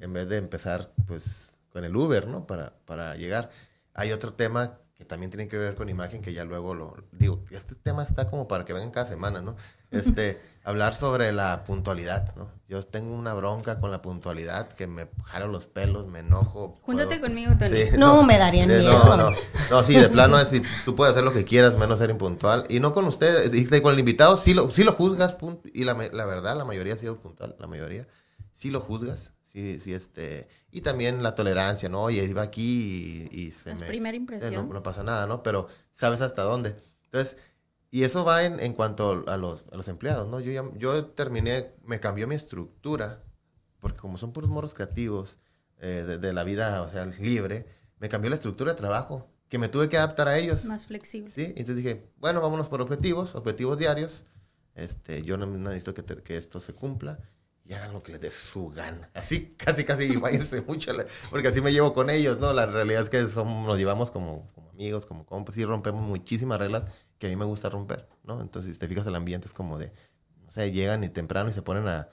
en vez de empezar, pues, con el Uber, ¿no? Para, para llegar. Hay otro tema que también tiene que ver con imagen, que ya luego lo digo, este tema está como para que vengan cada semana, ¿no? Este, hablar sobre la puntualidad, ¿no? Yo tengo una bronca con la puntualidad que me jalo los pelos, me enojo. Júntate puedo- conmigo, Tony. Sí, No, me darían de- miedo. No, no, no, sí, de plano es si tú puedes hacer lo que quieras menos ser impuntual. Y no con ustedes, y con el invitado sí lo, sí lo juzgas, punto, y la, me- la verdad, la mayoría ha sido puntual, la mayoría sí lo juzgas, sí, sí, este, y también la tolerancia, ¿no? Oye, iba aquí y, y se Es me... primera eh, impresión. No, no pasa nada, ¿no? Pero sabes hasta dónde. Entonces, y eso va en, en cuanto a los, a los empleados, ¿no? Yo, ya- yo terminé, me cambió mi estructura, porque como son puros moros creativos eh, de, de la vida, o sea, libre, me cambió la estructura de trabajo, que me tuve que adaptar a ellos. Más flexible. ¿sí? Entonces dije, bueno, vámonos por objetivos, objetivos diarios. Este, yo no, no necesito que, te- que esto se cumpla y hagan lo que les dé su gana. Así, casi, casi, váyanse mucho, la- porque así me llevo con ellos, ¿no? La realidad es que somos, nos llevamos como, como amigos, como compas, y rompemos muchísimas reglas que a mí me gusta romper, ¿no? Entonces, si te fijas, el ambiente es como de, no sé, llegan y temprano y se ponen a,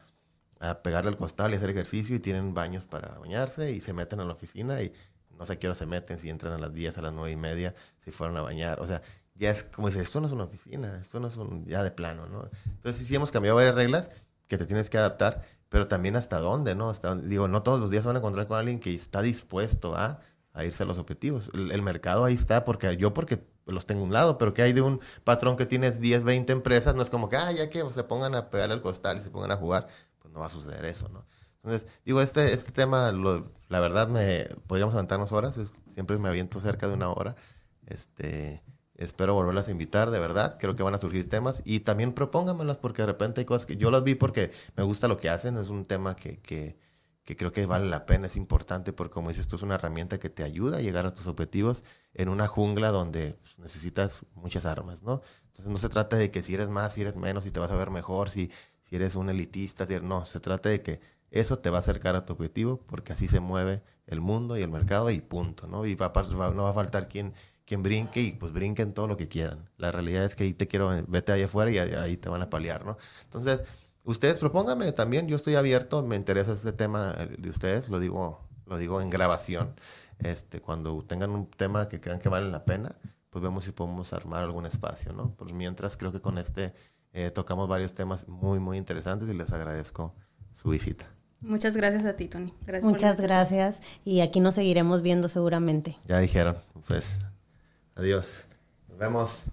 a pegarle al costal y hacer ejercicio y tienen baños para bañarse y se meten a la oficina y no sé a qué hora se meten, si entran a las 10, a las 9 y media, si fueron a bañar, o sea, ya es como dice, esto no es una oficina, esto no es un, ya de plano, ¿no? Entonces sí, hemos cambiado varias reglas que te tienes que adaptar, pero también hasta dónde, ¿no? Digo, no todos los días se van a encontrar con alguien que está dispuesto a, a irse a los objetivos. El mercado ahí está, porque yo porque los tengo a un lado, pero que hay de un patrón que tiene 10, 20 empresas, no es como que, ah, ya que se pongan a pegarle al costal y se pongan a jugar, pues no va a suceder eso, ¿no? Entonces, digo, este, este tema, la verdad, me podríamos aventarnos horas, siempre me aviento cerca de una hora. Este, espero volverlas a invitar, de verdad, creo que van a surgir temas y también propóngamelas porque de repente hay cosas que yo las vi porque me gusta lo que hacen, es un tema que, que, que creo que vale la pena, es importante porque como dices tú, es una herramienta que te ayuda a llegar a tus objetivos en una jungla donde pues, necesitas muchas armas, ¿no? Entonces no se trata de que si eres más, si eres menos, si te vas a ver mejor, si, si eres un elitista, si- no, se trata de que eso te va a acercar a tu objetivo porque así se mueve el mundo y el mercado y punto, ¿no? Y va, va- no va a faltar quien, quien brinque y pues brinquen todo lo que quieran. La realidad es que ahí te quiero, vete ahí afuera y ahí, ahí te van a paliar, ¿no? Entonces, ustedes propónganme también, yo estoy abierto, me interesa este tema eh, de ustedes, lo digo, lo digo en grabación. Este, cuando tengan un tema que crean que vale la pena, pues vemos si podemos armar algún espacio, ¿no? Pues mientras creo que con este eh, tocamos varios temas muy, muy interesantes y les agradezco su visita. Muchas gracias a ti, Tony. Gracias Muchas gracias y aquí nos seguiremos viendo seguramente. Ya dijeron, pues, adiós. Nos vemos.